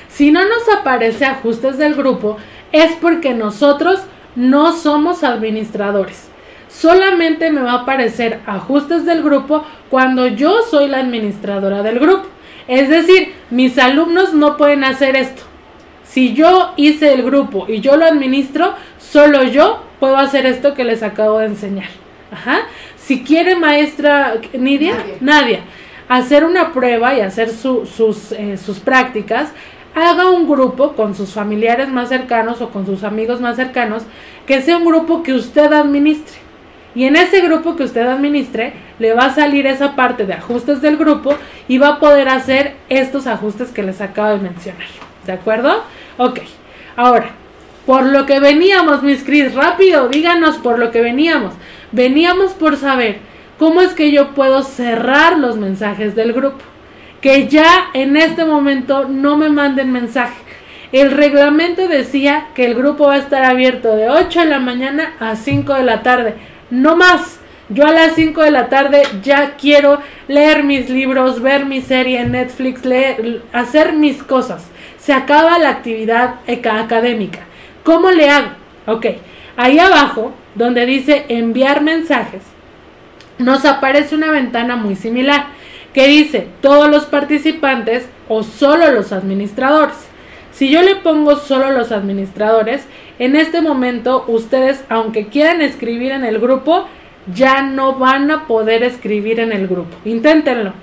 S2: Si no nos aparece ajustes del grupo, es porque nosotros no somos administradores. Solamente me va a aparecer ajustes del grupo cuando yo soy la administradora del grupo. Es decir, mis alumnos no pueden hacer esto. Si yo hice el grupo y yo lo administro, solo yo puedo hacer esto que les acabo de enseñar. Ajá. Si quiere maestra Nidia, Nadia, hacer una prueba y hacer sus, eh, sus prácticas, haga un grupo con sus familiares más cercanos o con sus amigos más cercanos, que sea un grupo que usted administre. Y en ese grupo que usted administre, le va a salir esa parte de ajustes del grupo y va a poder hacer estos ajustes que les acabo de mencionar. ¿De acuerdo? Ok. Ahora, Por lo que veníamos, Miss Cris, rápido, díganos por lo que veníamos. Veníamos por saber cómo es que yo puedo cerrar los mensajes del grupo. Que ya en este momento no me manden mensaje. El reglamento decía que el grupo va a estar abierto de 8 de la mañana a 5 de la tarde. No más. Yo a las 5 de la tarde ya quiero leer mis libros, ver mi serie en Netflix, leer, hacer mis cosas. Se acaba la actividad académica. ¿Cómo le hago? Ok, ahí abajo, donde dice enviar mensajes, nos aparece una ventana muy similar que dice todos los participantes o solo los administradores. Si yo le pongo solo los administradores, en este momento ustedes, aunque quieran escribir en el grupo, ya no van a poder escribir en el grupo. Inténtenlo.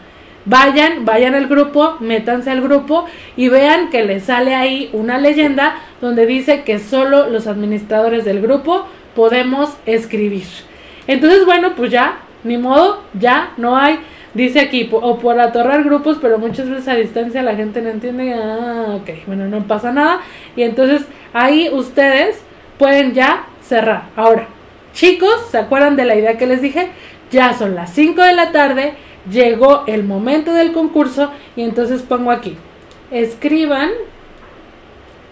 S2: Vayan, vayan al grupo, métanse al grupo y vean que les sale ahí una leyenda donde dice que solo los administradores del grupo podemos escribir. Entonces, bueno, pues ya, ni modo, ya no hay, dice aquí, o por atorrar grupos, pero muchas veces a distancia la gente no entiende, ah, ok, bueno, no pasa nada. Y entonces ahí ustedes pueden ya cerrar. Ahora, chicos, ¿se acuerdan de la idea que les dije? Ya son las 5 de la tarde, llegó el momento del concurso y entonces pongo aquí, escriban,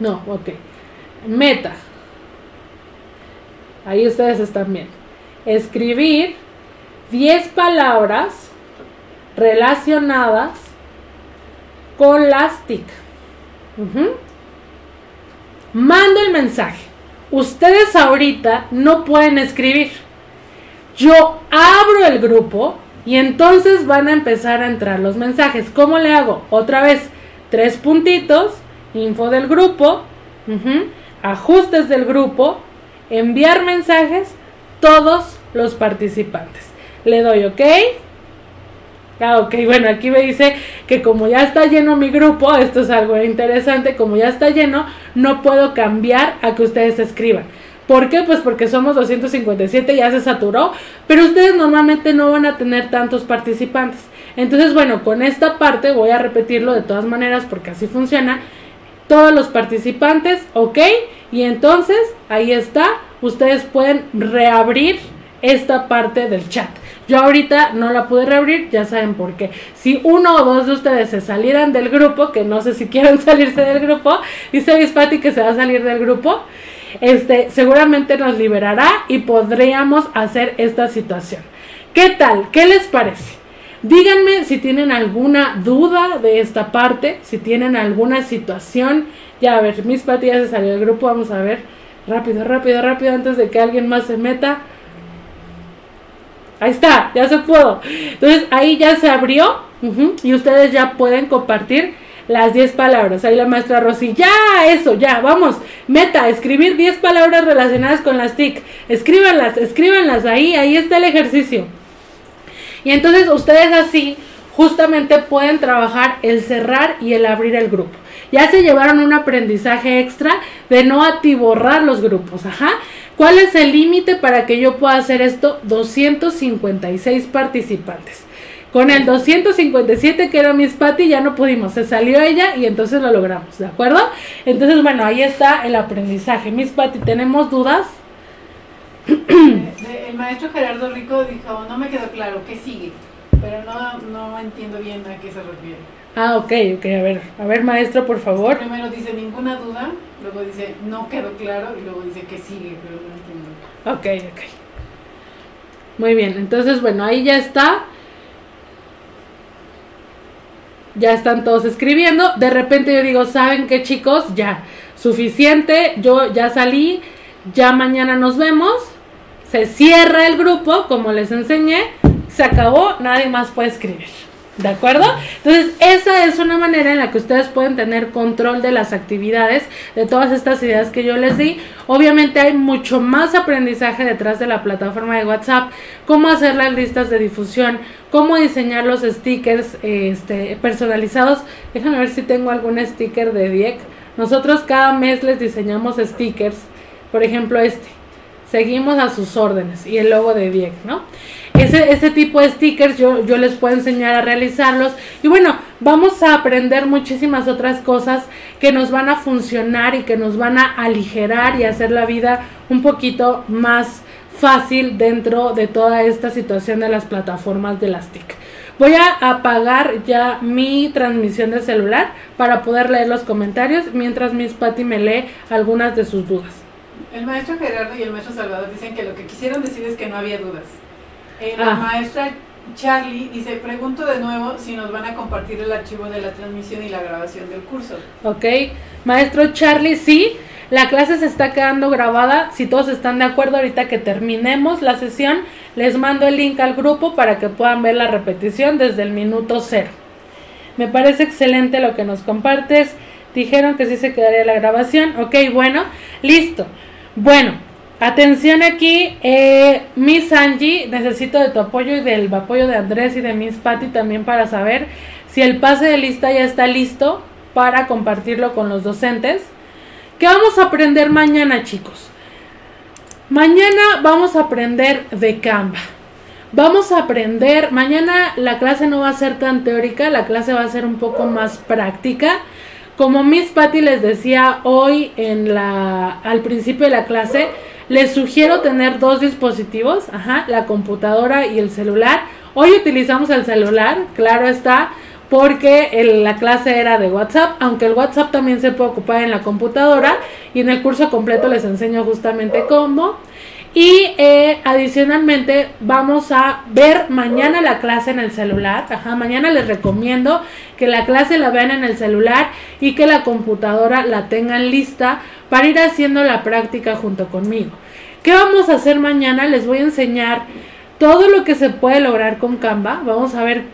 S2: no, ok, meta, ahí ustedes están viendo, escribir 10 palabras relacionadas con las TIC. Mando el mensaje. Ustedes ahorita no pueden escribir. Yo abro el grupo y entonces van a empezar a entrar los mensajes. ¿Cómo le hago? Otra vez, tres puntitos, info del grupo, ajustes del grupo, enviar mensajes, todos los participantes. Le doy OK. Ah, ok, bueno, aquí me dice que como ya está lleno mi grupo, esto es algo interesante, como ya está lleno, no puedo cambiar a que ustedes escriban. ¿Por qué? Pues porque somos 257, ya se saturó, pero ustedes normalmente no van a tener tantos participantes. Entonces, bueno, con esta parte voy a repetirlo de todas maneras porque así funciona. Todos los participantes, ok, y entonces ahí está, ustedes pueden reabrir esta parte del chat. Yo ahorita no la pude reabrir, ya saben por qué. Si uno o dos de ustedes se salieran del grupo, que no sé si quieren salirse del grupo, dice Bispati que se va a salir del grupo, este, seguramente nos liberará y podríamos hacer esta situación. ¿Qué tal? ¿Qué les parece? Díganme si tienen alguna duda de esta parte, si tienen alguna situación. Ya, a ver, Miss Pati ya se salió del grupo, vamos a ver. Rápido, rápido, rápido, antes de que alguien más se meta. Ahí está, ya se pudo. Entonces ahí ya se abrió y ustedes ya pueden compartir las 10 palabras. Ahí la maestra Rosy, ya, eso, ya, vamos. Meta, escribir 10 palabras relacionadas con las TIC. Escríbanlas, escríbanlas ahí, ahí está el ejercicio. Y entonces ustedes así justamente pueden trabajar el cerrar y el abrir el grupo. Ya se llevaron un aprendizaje extra de no atiborrar los grupos, ajá. ¿Cuál es el límite para que yo pueda hacer esto? 256 participantes. Con el 257 que era Miss Patty ya no pudimos, se salió ella y entonces lo logramos, ¿de acuerdo? Entonces, bueno, ahí está el aprendizaje. Miss Patty, ¿tenemos dudas?
S4: el maestro Gerardo Rico dijo, no me quedó claro, ¿qué sigue? Pero no, no entiendo bien a qué se refiere.
S2: Ah, ok, ok, a ver, a ver maestro, por favor.
S4: Primero dice ninguna duda, luego dice no quedó claro y luego dice que sigue, pero no entiendo.
S2: Ok, ok. Muy bien, entonces bueno, ahí ya está. Ya están todos escribiendo. De repente yo digo, ¿saben qué chicos? Ya, suficiente, yo ya salí, ya mañana nos vemos. Se cierra el grupo, como les enseñé, se acabó, nadie más puede escribir. ¿De acuerdo? Entonces, esa es una manera en la que ustedes pueden tener control de las actividades, de todas estas ideas que yo les di. Obviamente hay mucho más aprendizaje detrás de la plataforma de WhatsApp, cómo hacer las listas de difusión, cómo diseñar los stickers este, personalizados. Déjame ver si tengo algún sticker de Diek. Nosotros cada mes les diseñamos stickers, por ejemplo este. Seguimos a sus órdenes y el logo de Diek, ¿no? Ese, ese tipo de stickers yo, yo les puedo enseñar a realizarlos. Y bueno, vamos a aprender muchísimas otras cosas que nos van a funcionar y que nos van a aligerar y hacer la vida un poquito más fácil dentro de toda esta situación de las plataformas de las TIC. Voy a apagar ya mi transmisión de celular para poder leer los comentarios mientras Miss Patty me lee algunas de sus dudas.
S4: El maestro Gerardo y el maestro Salvador dicen que lo que quisieron decir es que no había dudas. Eh,
S2: Ah.
S4: La maestra Charlie dice, pregunto de nuevo si nos van a compartir el archivo de la transmisión y la grabación del curso.
S2: Ok, maestro Charlie, sí, la clase se está quedando grabada. Si todos están de acuerdo, ahorita que terminemos la sesión, les mando el link al grupo para que puedan ver la repetición desde el minuto cero. Me parece excelente lo que nos compartes. Dijeron que sí se quedaría la grabación. Ok, bueno, listo. Bueno, atención aquí. Eh, Miss Angie, necesito de tu apoyo y del apoyo de Andrés y de Miss Patty también para saber si el pase de lista ya está listo para compartirlo con los docentes. ¿Qué vamos a aprender mañana, chicos? Mañana vamos a aprender de Canva. Vamos a aprender, mañana la clase no va a ser tan teórica, la clase va a ser un poco más práctica. Como Miss Patty les decía hoy en la al principio de la clase, les sugiero tener dos dispositivos, ajá, la computadora y el celular. Hoy utilizamos el celular, claro está, porque la clase era de WhatsApp, aunque el WhatsApp también se puede ocupar en la computadora y en el curso completo les enseño justamente cómo. Y eh, adicionalmente vamos a ver mañana la clase en el celular. Ajá, mañana les recomiendo que la clase la vean en el celular y que la computadora la tengan lista para ir haciendo la práctica junto conmigo. ¿Qué vamos a hacer mañana? Les voy a enseñar todo lo que se puede lograr con Canva. Vamos a ver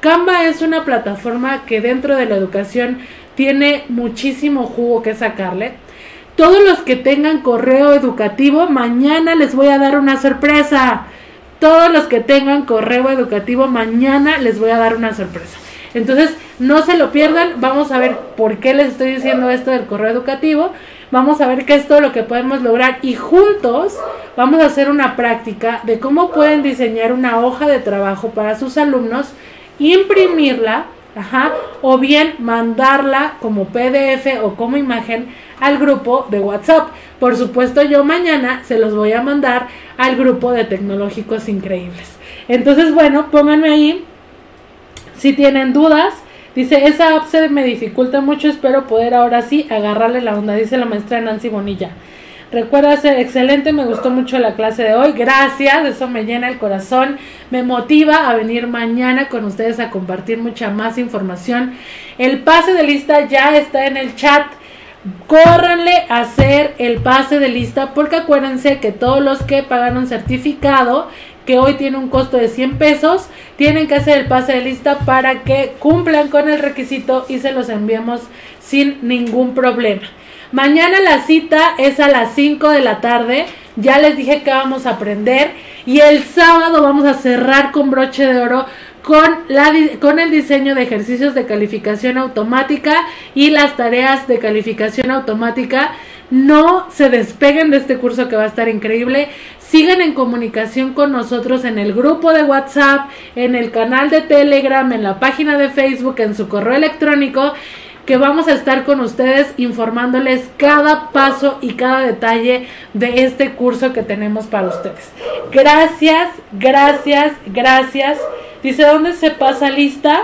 S2: Canva es una plataforma que dentro de la educación tiene muchísimo jugo que sacarle. Todos los que tengan correo educativo, mañana les voy a dar una sorpresa. Todos los que tengan correo educativo, mañana les voy a dar una sorpresa. Entonces, no se lo pierdan. Vamos a ver por qué les estoy diciendo esto del correo educativo. Vamos a ver qué es todo lo que podemos lograr y juntos vamos a hacer una práctica de cómo pueden diseñar una hoja de trabajo para sus alumnos, imprimirla, ajá, o bien mandarla como PDF o como imagen al grupo de WhatsApp. Por supuesto, yo mañana se los voy a mandar al grupo de tecnológicos increíbles. Entonces, bueno, pónganme ahí si tienen dudas. Dice, esa app se me dificulta mucho, espero poder ahora sí agarrarle la onda, dice la maestra Nancy Bonilla. Recuerda ser excelente, me gustó mucho la clase de hoy, gracias, eso me llena el corazón, me motiva a venir mañana con ustedes a compartir mucha más información. El pase de lista ya está en el chat, córranle a hacer el pase de lista porque acuérdense que todos los que pagaron certificado que hoy tiene un costo de 100 pesos, tienen que hacer el pase de lista para que cumplan con el requisito y se los enviemos sin ningún problema. Mañana la cita es a las 5 de la tarde. Ya les dije que vamos a aprender. Y el sábado vamos a cerrar con broche de oro con, la, con el diseño de ejercicios de calificación automática y las tareas de calificación automática. No se despeguen de este curso que va a estar increíble. Sigan en comunicación con nosotros en el grupo de WhatsApp, en el canal de Telegram, en la página de Facebook, en su correo electrónico que vamos a estar con ustedes informándoles cada paso y cada detalle de este curso que tenemos para ustedes. Gracias, gracias, gracias. Dice, ¿dónde se pasa lista?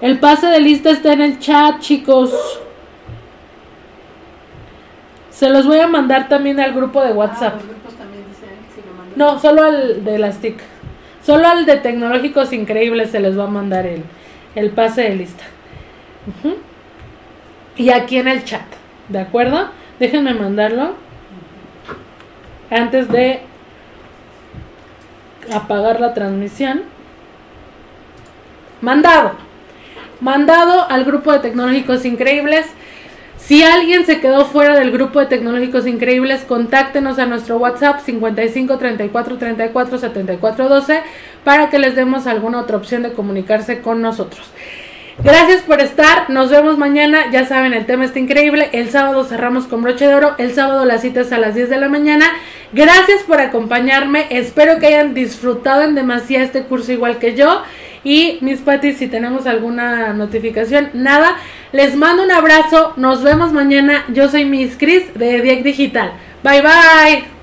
S2: El pase de lista está en el chat, chicos. Se los voy a mandar también al grupo de
S4: Ah,
S2: WhatsApp.
S4: los grupos también dicen que si lo mandan.
S2: No, solo al de las TIC. Solo al de Tecnológicos Increíbles se les va a mandar el, el pase de lista. Y aquí en el chat, ¿de acuerdo? Déjenme mandarlo antes de apagar la transmisión. Mandado. Mandado al grupo de Tecnológicos Increíbles. Si alguien se quedó fuera del grupo de Tecnológicos Increíbles, contáctenos a nuestro WhatsApp 55 34 34 74 12 para que les demos alguna otra opción de comunicarse con nosotros. Gracias por estar, nos vemos mañana, ya saben, el tema está increíble, el sábado cerramos con broche de oro, el sábado la cita es a las 10 de la mañana, gracias por acompañarme, espero que hayan disfrutado en demasía este curso igual que yo Y mis patis, si tenemos alguna notificación, nada. Les mando un abrazo. Nos vemos mañana. Yo soy Miss Cris de Dieg Digital. Bye bye.